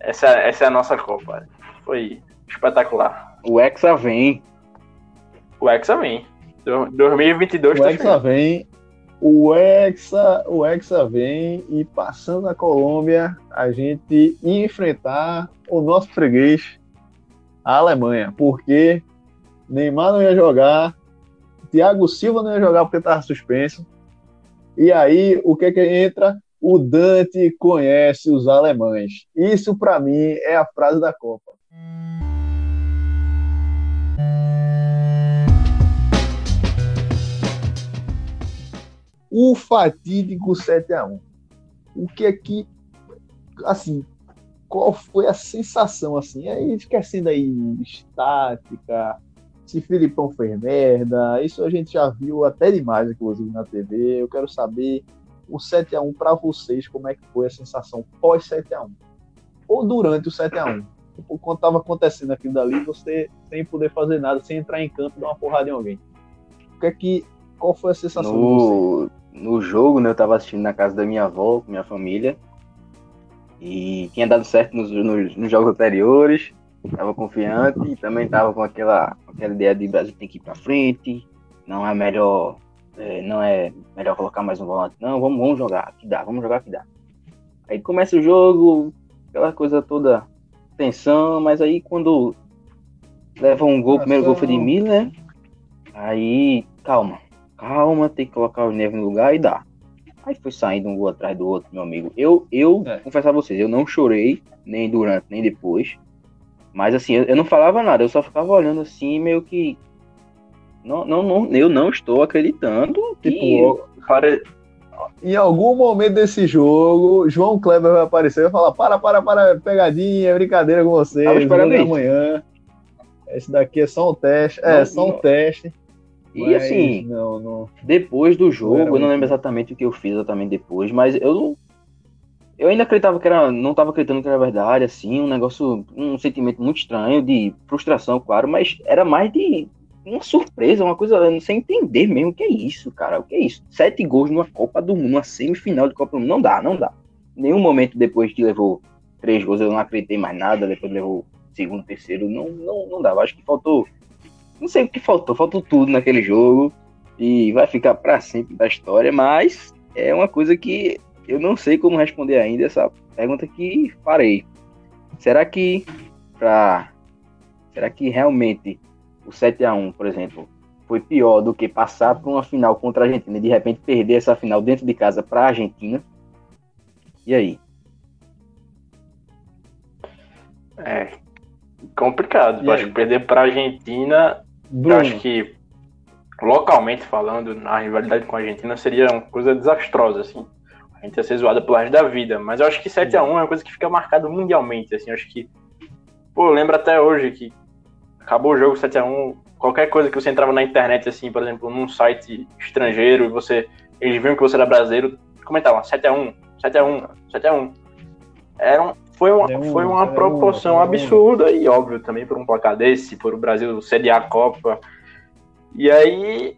Essa, essa é a nossa Copa. Foi espetacular. O Hexa vem. O Hexa vem. 2022 o tá Hexa vem. O Hexa, o Hexa vem e passando na Colômbia, a gente enfrentar o nosso freguês, a Alemanha, porque Neymar não ia jogar, Thiago Silva não ia jogar porque estava suspenso. E aí, o que é que entra? O Dante conhece os alemães. Isso, para mim, é a frase da Copa. O fatídico 7 a 1 O que é que, assim, qual foi a sensação, assim? Aí, esquecendo aí estática, se Filipão fez merda, isso a gente já viu até demais, inclusive, na TV. Eu quero saber o 7 a 1 para vocês, como é que foi a sensação pós 7 a 1 ou durante o 7 a 1 tipo, quando estava acontecendo aquilo dali, você sem poder fazer nada, sem entrar em campo dar uma porrada em alguém. O que é que qual foi a sensação no, no jogo, né, eu estava assistindo na casa da minha avó, com minha família, e tinha dado certo nos, nos, nos jogos anteriores, estava confiante e também estava com aquela, aquela ideia de Brasil tem que ir para frente, não é melhor é, não é melhor colocar mais um volante, não, vamos, vamos jogar, que dá, vamos jogar que dá. Aí começa o jogo, aquela coisa toda, tensão, mas aí quando leva um gol, o primeiro gol foi de Miller, aí calma, calma, tem que colocar o Neve no lugar e dá. Aí foi saindo um gol atrás do outro, meu amigo. Eu, eu é. confessar a vocês, eu não chorei, nem durante, nem depois. Mas assim, eu, eu não falava nada, eu só ficava olhando assim, meio que não, não, não, eu não estou acreditando. Tipo, para... em algum momento desse jogo, João Kleber vai aparecer e vai falar: para, para, para, pegadinha, brincadeira com. Tava esperando amanhã. Esse daqui é só um teste. É, não, é, só um não. teste. E mas, assim, não, não, depois do jogo, eu não lembro exatamente o que eu fiz exatamente depois, mas eu não. Eu ainda acreditava que era. Não estava acreditando que era verdade, assim, um negócio. Um sentimento muito estranho, de frustração, claro, mas era mais de uma surpresa, uma coisa sem entender mesmo o que é isso, cara. O que é isso? Sete gols numa Copa do Mundo, numa semifinal de Copa do Mundo. Não dá, não dá. Nenhum momento depois que levou três gols eu não acreditei mais nada, depois levou segundo, terceiro. Não, não, não dava. Acho que faltou. Não sei o que faltou, faltou tudo naquele jogo. E vai ficar para sempre da história, mas é uma coisa que eu não sei como responder ainda essa pergunta que farei. Será que para será que realmente o 7 a 1 por exemplo, foi pior do que passar por uma final contra a Argentina e de repente perder essa final dentro de casa para a Argentina. E aí? É complicado. Eu acho que perder para a Argentina, Bruno. eu acho que localmente falando, na rivalidade com a Argentina seria uma coisa desastrosa, assim. A gente ia ser zoada pelo resto da vida. Mas eu acho que 7 a 1 é uma coisa que fica marcada mundialmente, assim. Eu acho que. Pô, lembro até hoje que acabou o jogo 7x1, qualquer coisa que você entrava na internet, assim, por exemplo, num site estrangeiro, e você. Eles viam que você era brasileiro, comentavam 7x1, 7x1, 7x1. Era um, foi uma, foi uma proporção absurda e óbvio também por um placar desse, por o Brasil sediar a Copa. E aí.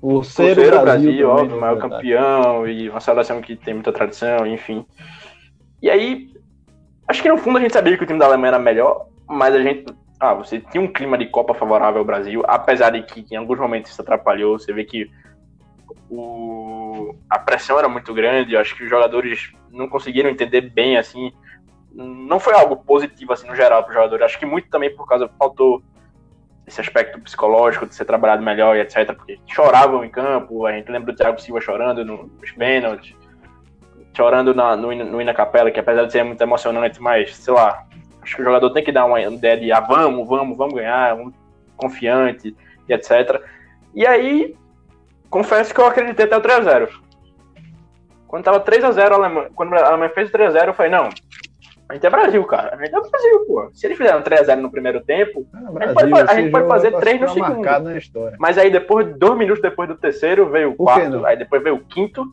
O ser, o ser o Brasil, Brasil óbvio, maior campeão e uma seleção que tem muita tradição, enfim. E aí, acho que no fundo a gente sabia que o time da Alemanha era melhor, mas a gente ah, você tinha um clima de Copa favorável ao Brasil, apesar de que em alguns momentos isso atrapalhou. Você vê que o, a pressão era muito grande, eu acho que os jogadores não conseguiram entender bem, assim. Não foi algo positivo, assim, no geral, para os jogadores. Acho que muito também por causa, faltou esse aspecto psicológico de ser trabalhado melhor e etc. Porque choravam em campo, a gente lembra do Thiago Silva chorando nos pênaltis, chorando na, no, no Ina Capela, que apesar de ser muito emocionante, mas, sei lá, Acho que o jogador tem que dar uma ideia de ah, vamos, vamos, vamos ganhar. Vamos... confiante e etc. E aí, confesso que eu acreditei até o 3x0. Quando tava 3x0, a Alemanha, quando a Alemanha fez o 3x0, eu falei, não, a gente é Brasil, cara. A gente é Brasil, pô. Se eles fizeram 3x0 no primeiro tempo, ah, Brasil, a gente pode, a gente pode fazer 3 no segundo. Mas aí depois, dois minutos depois do terceiro, veio o quarto, aí depois veio o quinto.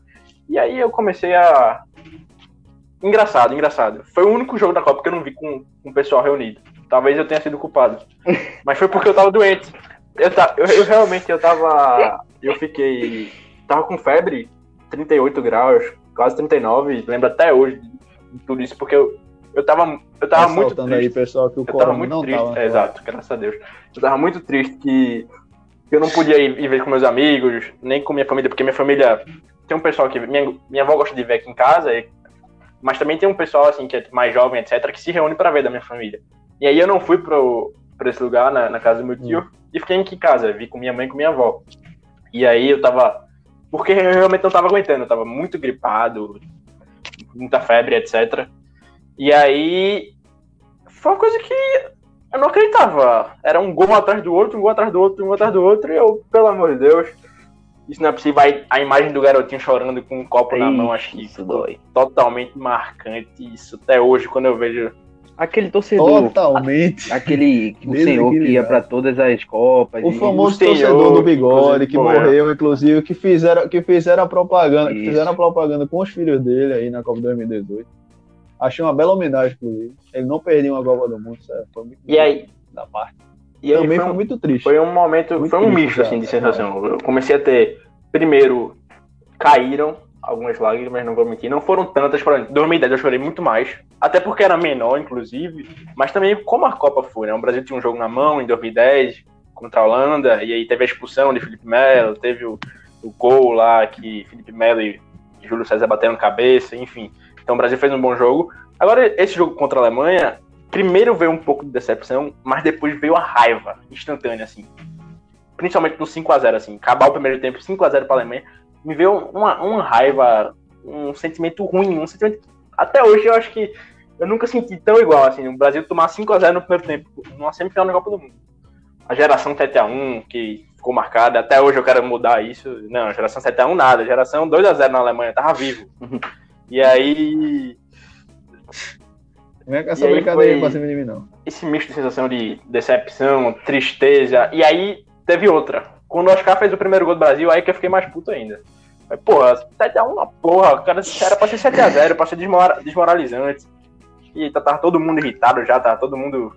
E aí eu comecei a. Engraçado, engraçado. Foi o único jogo da Copa que eu não vi com, com o pessoal reunido. Talvez eu tenha sido culpado. Mas foi porque eu tava doente. Eu, eu, eu realmente eu tava. Eu fiquei. Tava com febre, 38 graus, quase 39, lembro até hoje de tudo isso, porque eu, eu tava, eu tava muito triste. aí, pessoal, que o eu tava muito não triste. Tava, é, exato, graças a Deus. Eu tava muito triste que eu não podia ir, ir ver com meus amigos, nem com minha família, porque minha família tem um pessoal que minha, minha avó gosta de ver aqui em casa, mas também tem um pessoal assim que é mais jovem, etc, que se reúne para ver da minha família. E aí eu não fui pro para esse lugar na, na, casa do meu tio hum. e fiquei aqui em casa, vi com minha mãe e com minha avó. E aí eu tava porque eu realmente não tava aguentando, eu tava muito gripado, muita febre, etc. E aí foi uma coisa que eu não acreditava. Era um gol atrás do outro, um gol atrás do outro, um gol atrás do outro, e eu, pelo amor de Deus, isso não é possível. A imagem do garotinho chorando com um copo Ei, na mão, acho que dói. totalmente marcante. Isso até hoje, quando eu vejo. Aquele torcedor. Totalmente. Aquele o senhor que ia para todas as copas. O famoso torcedor do bigode que morreu, inclusive, que fizeram, que fizeram a propaganda, que fizeram a propaganda com os filhos dele aí na Copa 2018. Achei uma bela homenagem, inclusive. Ele não perdeu uma Copa do Mundo, certo? Foi muito e aí? Da parte. E Também foi, um, foi, muito triste. Foi um momento, muito foi um misto assim, de sensação. Eu comecei a ter, primeiro, caíram algumas lágrimas, não vou mentir. Não foram tantas, exemplo, 2010 eu chorei muito mais, até porque era menor, inclusive, mas também como a Copa foi, né? O Brasil tinha um jogo na mão em 2010 contra a Holanda, e aí teve a expulsão de Felipe Melo, teve o, o gol lá que Felipe Melo e Júlio César bateram cabeça, enfim. Então o Brasil fez um bom jogo. Agora, esse jogo contra a Alemanha, primeiro veio um pouco de decepção, mas depois veio a raiva instantânea, assim. Principalmente no 5 a 0 assim. Acabar o primeiro tempo 5 a 0 para a Alemanha, me veio uma, uma raiva, um sentimento ruim, um sentimento. Até hoje eu acho que eu nunca senti tão igual, assim, o Brasil tomar 5 a 0 no primeiro tempo, numa semifinal na Copa do Mundo. A geração 7 a 1 que ficou marcada, até hoje eu quero mudar isso. Não, geração 7 a 1 nada, geração 2 a 0 na Alemanha, tava vivo. E aí. Não é com essa brincadeira aí pra cima de mim, não. Esse misto de sensação de decepção, tristeza. E aí teve outra. Quando o Oscar fez o primeiro gol do Brasil, aí que eu fiquei mais puto ainda. Mas, porra, 7x1 na porra, cara, era pra ser 7x0, pra ser desmoralizante. E tá, tava todo mundo irritado já, tava todo mundo.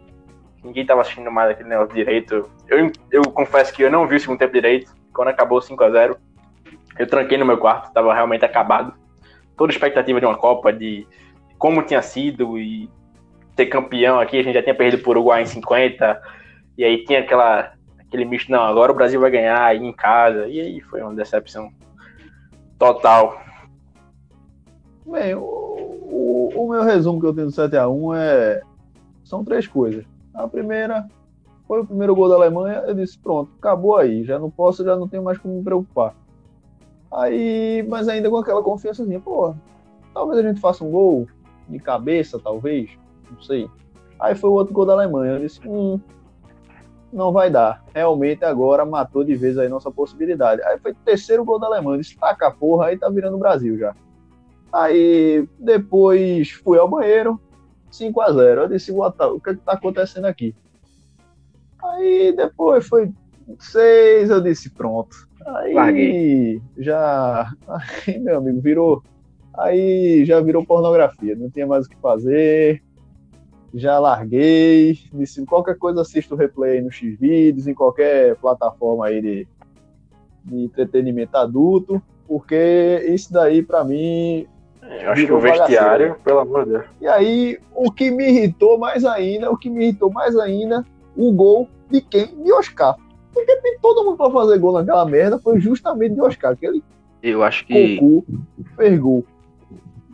Ninguém tava assistindo mais aquele negócio direito. Eu, eu confesso que eu não vi o segundo tempo direito. Quando acabou 5x0, eu tranquei no meu quarto, tava realmente acabado toda expectativa de uma Copa, de como tinha sido e ser campeão aqui. A gente já tinha perdido por Uruguai em 50, e aí tinha aquela, aquele misto, não, agora o Brasil vai ganhar aí em casa, e aí foi uma decepção total. Bem, o, o, o meu resumo que eu tenho do 7x1 é. São três coisas. A primeira foi o primeiro gol da Alemanha, eu disse, pronto, acabou aí, já não posso, já não tenho mais como me preocupar. Aí, mas ainda com aquela confiançazinha, pô, talvez a gente faça um gol de cabeça, talvez, não sei. Aí foi o outro gol da Alemanha. Eu disse, hum, não vai dar. Realmente agora matou de vez aí nossa possibilidade. Aí foi o terceiro gol da Alemanha. Disse, taca a porra, aí tá virando o Brasil já. Aí depois fui ao banheiro, 5 a 0 Eu disse, o que, é que tá acontecendo aqui? Aí depois foi 6, eu disse, pronto. Aí Larguei. já. Aí, meu amigo, virou. Aí já virou pornografia, não tinha mais o que fazer. Já larguei. Disse, qualquer coisa assisto o replay no X-Vídeos, em qualquer plataforma aí de, de entretenimento adulto, porque isso daí, para mim, eu acho que o vestiário, pelo amor de Deus. E aí, o que me irritou mais ainda, o que me irritou mais ainda, o gol de quem? De Oscar. Porque tem todo mundo pra fazer gol naquela merda, foi justamente de Oscar. Aquele eu acho que. Cocu fez gol.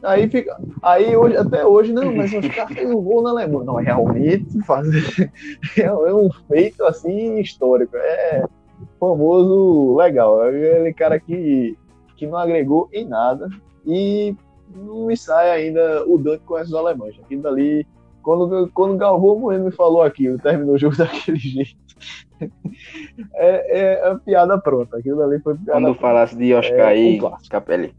Aí fica. Aí hoje, até hoje, não, mas Oscar fez um gol na Alemanha. Não, realmente fazer. É um feito assim histórico. É famoso legal. É aquele cara que, que não agregou em nada. E não me sai ainda o Dante com esses alemães. Aquilo dali. Quando, quando Galvão Bueno me falou aquilo, terminou o jogo daquele jeito é, é piada pronta. Aquilo ali foi piada Quando pronta. falasse de Oscar É, um clássico. Capelli,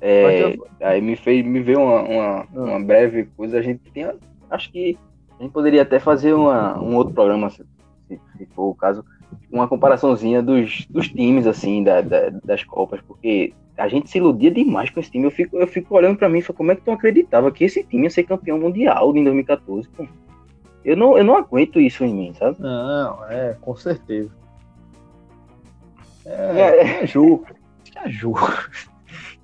é, aí me fez, me veio uma, uma, uma breve coisa. A gente tem, acho que a gente poderia até fazer uma, um outro programa, se, se- for o caso, uma comparaçãozinha dos, dos times, assim, da, da- das Copas, porque a gente se iludia demais com esse time. Eu fico, eu fico olhando pra mim e falo, como é que tu acreditava que esse time ia ser campeão mundial em 2014? pô? Eu não, eu não aguento isso em mim, sabe? Não, é, com certeza. É. É, tinha Ju. Tinha Ju.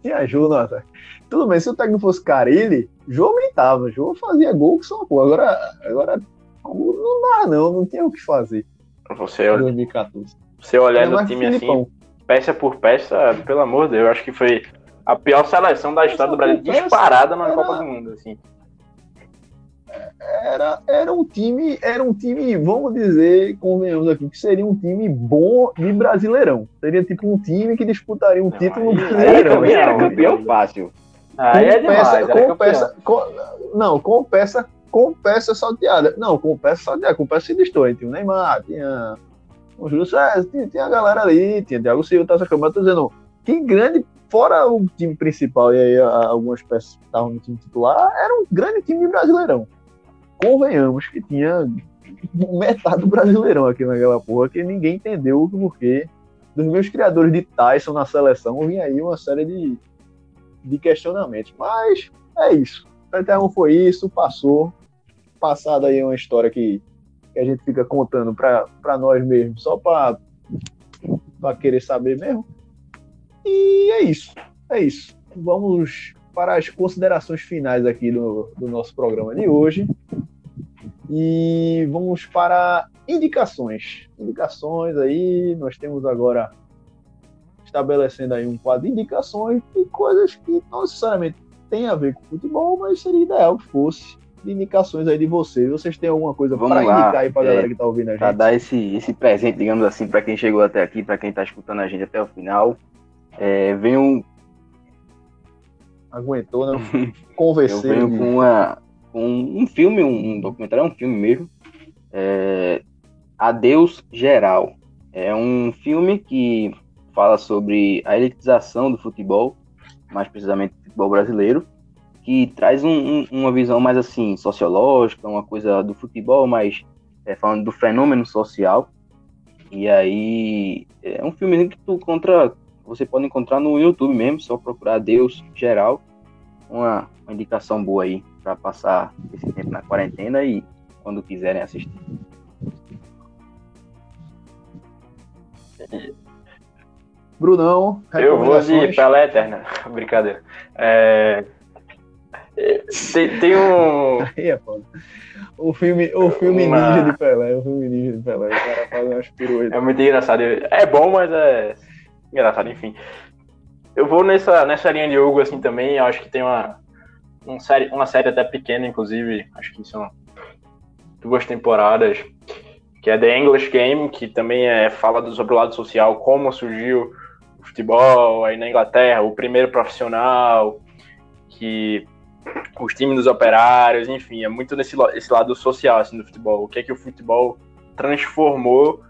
Tinha Ju no ataque. Tudo bem, se o técnico fosse Carilli, Ju aumentava. Ju fazia gol que só coisa. Agora, agora não dá, não. Não tinha o que fazer Você, em 2014. você olhando Ainda o mais time com o assim, Filipão. peça por peça, pelo amor de Deus, eu acho que foi a pior seleção da história do Brasil, disparada na Copa do Mundo, assim. Era, era um time, era um time, vamos dizer, convenhamos aqui, que seria um time bom de brasileirão. Seria tipo um time que disputaria um Não, título aí- Aí brasileirão. também era campeão, fácil. Aí é demais, com peça, com- não, com peça, com peça salteada. Não, com peça salteada, com peça se distorce. Tinha o Neymar, tinha o Júlio César, tinha, tinha a galera ali, tinha Thiago Silva, tá. Mas eu tô dizendo, que grande, fora o time principal e aí algumas peças que estavam no time titular, era um grande time de brasileirão. Convenhamos que tinha metade do brasileirão aqui naquela porra, que ninguém entendeu o porquê. Dos meus criadores de Tyson na seleção, vinha aí uma série de, de questionamentos. Mas é isso. O PT1 foi isso, passou. Passada aí uma história que, que a gente fica contando pra nós mesmos, só pra querer saber mesmo. E é isso. É isso. Vamos para as considerações finais aqui do, do nosso programa de hoje. E vamos para indicações. Indicações aí, nós temos agora estabelecendo aí um quadro de indicações de coisas que não necessariamente tem a ver com futebol, mas seria ideal que fosse de indicações aí de vocês. Vocês têm alguma coisa para indicar aí para é, galera que tá ouvindo a gente? dar esse, esse presente, digamos assim, pra quem chegou até aqui, pra quem tá escutando a gente até o final. É, venho, Aguentou, eu Conversei. venho com, uma, com um filme, um, um documentário, é um filme mesmo. É, Adeus Geral. É um filme que fala sobre a elitização do futebol, mais precisamente do futebol brasileiro, que traz um- um- uma visão mais assim sociológica, uma coisa do futebol, mas é, falando do fenômeno social. E aí é um filme que tu encontra, você pode encontrar no YouTube mesmo, só procurar Deus Geral, uma, uma indicação boa aí para passar esse tempo na quarentena e quando quiserem assistir. Brunão, Eu vou de? Pelé Eterna. Brincadeira. É, Tem, tem um. Aí é foda. O filme, o filme Uma- ninja de Pelé, o filme ninja de Pelé. O cara faz umas piruetas. É muito engraçado. É bom, mas é engraçado, enfim. Eu vou nessa, nessa linha de Hugo assim também. Eu acho que tem uma, um série, uma série até pequena, inclusive. Acho que são duas temporadas. Que é The English Game, que também é, fala do- sobre o lado social, como surgiu o futebol aí na Inglaterra, o primeiro profissional, que os times dos operários, enfim, é muito nesse esse lado social assim, do futebol. O que é que o futebol transformou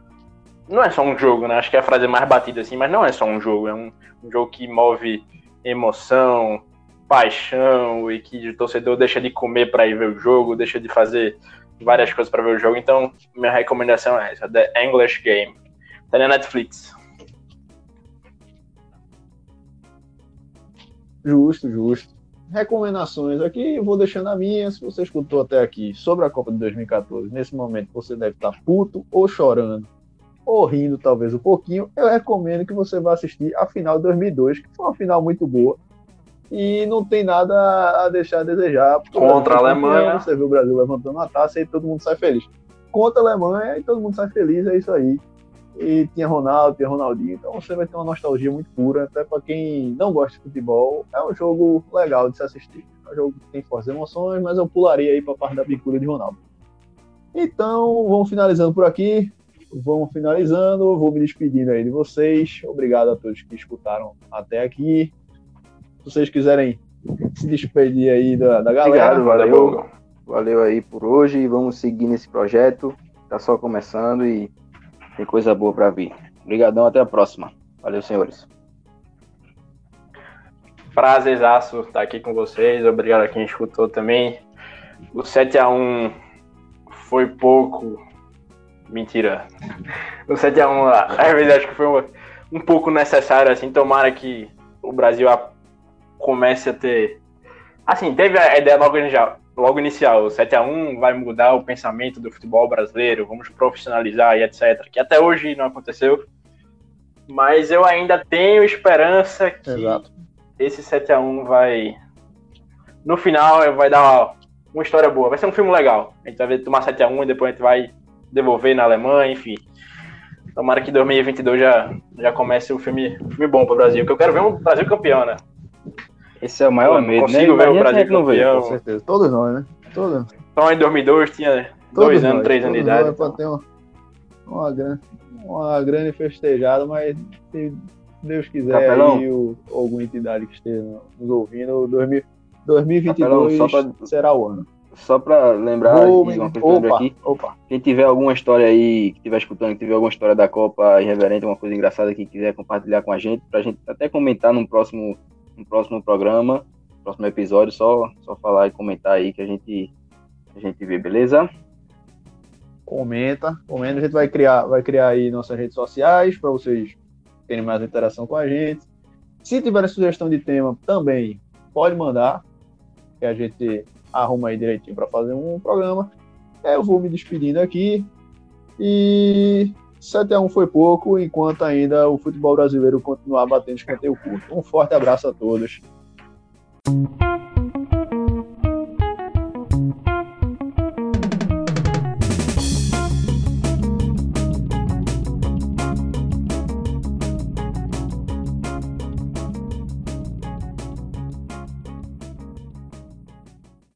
não é só um jogo, né? Acho que é a frase mais batida assim, mas não é só um jogo, é um, um jogo que move emoção, paixão e que o torcedor deixa de comer para ir ver o jogo, deixa de fazer várias coisas para ver o jogo. Então, minha recomendação é essa, The English Game. Tá na Netflix. Justo, justo. Recomendações aqui, vou deixando a minha. Se você escutou até aqui sobre a Copa de 2014, nesse momento você deve estar puto ou chorando, ou rindo talvez um pouquinho. Eu recomendo que você vá assistir a final de 2002, que foi uma final muito boa. E não tem nada a deixar a desejar. Contra a Alemanha. Você vê o Brasil levantando a taça e todo mundo sai feliz. Contra a Alemanha e todo mundo sai feliz, é isso aí. E tinha Ronaldo, tinha Ronaldinho, então você vai ter uma nostalgia muito pura, até para quem não gosta de futebol, é um jogo legal de se assistir. É um jogo que tem fortes emoções, mas eu pularia aí para a parte da pintura de Ronaldo. Então, vamos finalizando por aqui. Vamos finalizando, vou me despedindo aí de vocês. Obrigado a todos que escutaram até aqui. Se vocês quiserem se despedir aí da, da galera. Obrigado, valeu. Valeu aí por hoje e vamos seguir nesse projeto. Tá só começando e Tem coisa boa para vir. Obrigadão, até a próxima. Valeu, senhores. Prazerzaço estar aqui com vocês. Obrigado a quem escutou também. O 7x1 foi pouco. Mentira. O 7x1, às vezes, acho que foi um, um pouco necessário. Assim, tomara que o Brasil comece a ter. Assim, teve a ideia logo inicial. Logo inicial, o 7x1 vai mudar o pensamento do futebol brasileiro, vamos profissionalizar e etc. Que até hoje não aconteceu. Mas eu ainda tenho esperança que Exato. esse 7x1 vai. No final, vai dar uma história boa. Vai ser um filme legal. A gente vai tomar 7x1 e depois a gente vai devolver na Alemanha, enfim. Tomara que 2022 já, já comece um filme, um filme bom para o Brasil, porque eu quero ver um Brasil campeão, né? Esse é o maior Pô, medo, né? consigo né? ver o Brasil campeão. Veio, com certeza. Todos nós, né? Todos. Então em 2002 tinha todos dois anos, nós, três anos de idade. Então. ter uma, uma, grande, uma grande festejada, mas se Deus quiser Capelão. aí, o, alguma entidade que esteja nos ouvindo, 2000, 2022 Capelão, pra... será o ano. Só para lembrar oh, uma coisa opa, aqui, opa. quem tiver alguma história aí, que estiver escutando, que tiver alguma história da Copa irreverente, uma coisa engraçada que quiser compartilhar com a gente, para a gente até comentar no próximo, no próximo programa, próximo episódio, só, só falar e comentar aí que a gente, a gente vê, beleza? Comenta, comenta, a gente vai criar, vai criar aí nossas redes sociais para vocês terem mais interação com a gente. Se tiver sugestão de tema também, pode mandar, que a gente arruma aí direitinho para fazer um programa. Eu vou me despedindo aqui. E 7 a 1 foi pouco, enquanto ainda o futebol brasileiro continuar batendo escanteio curto. Um forte abraço a todos.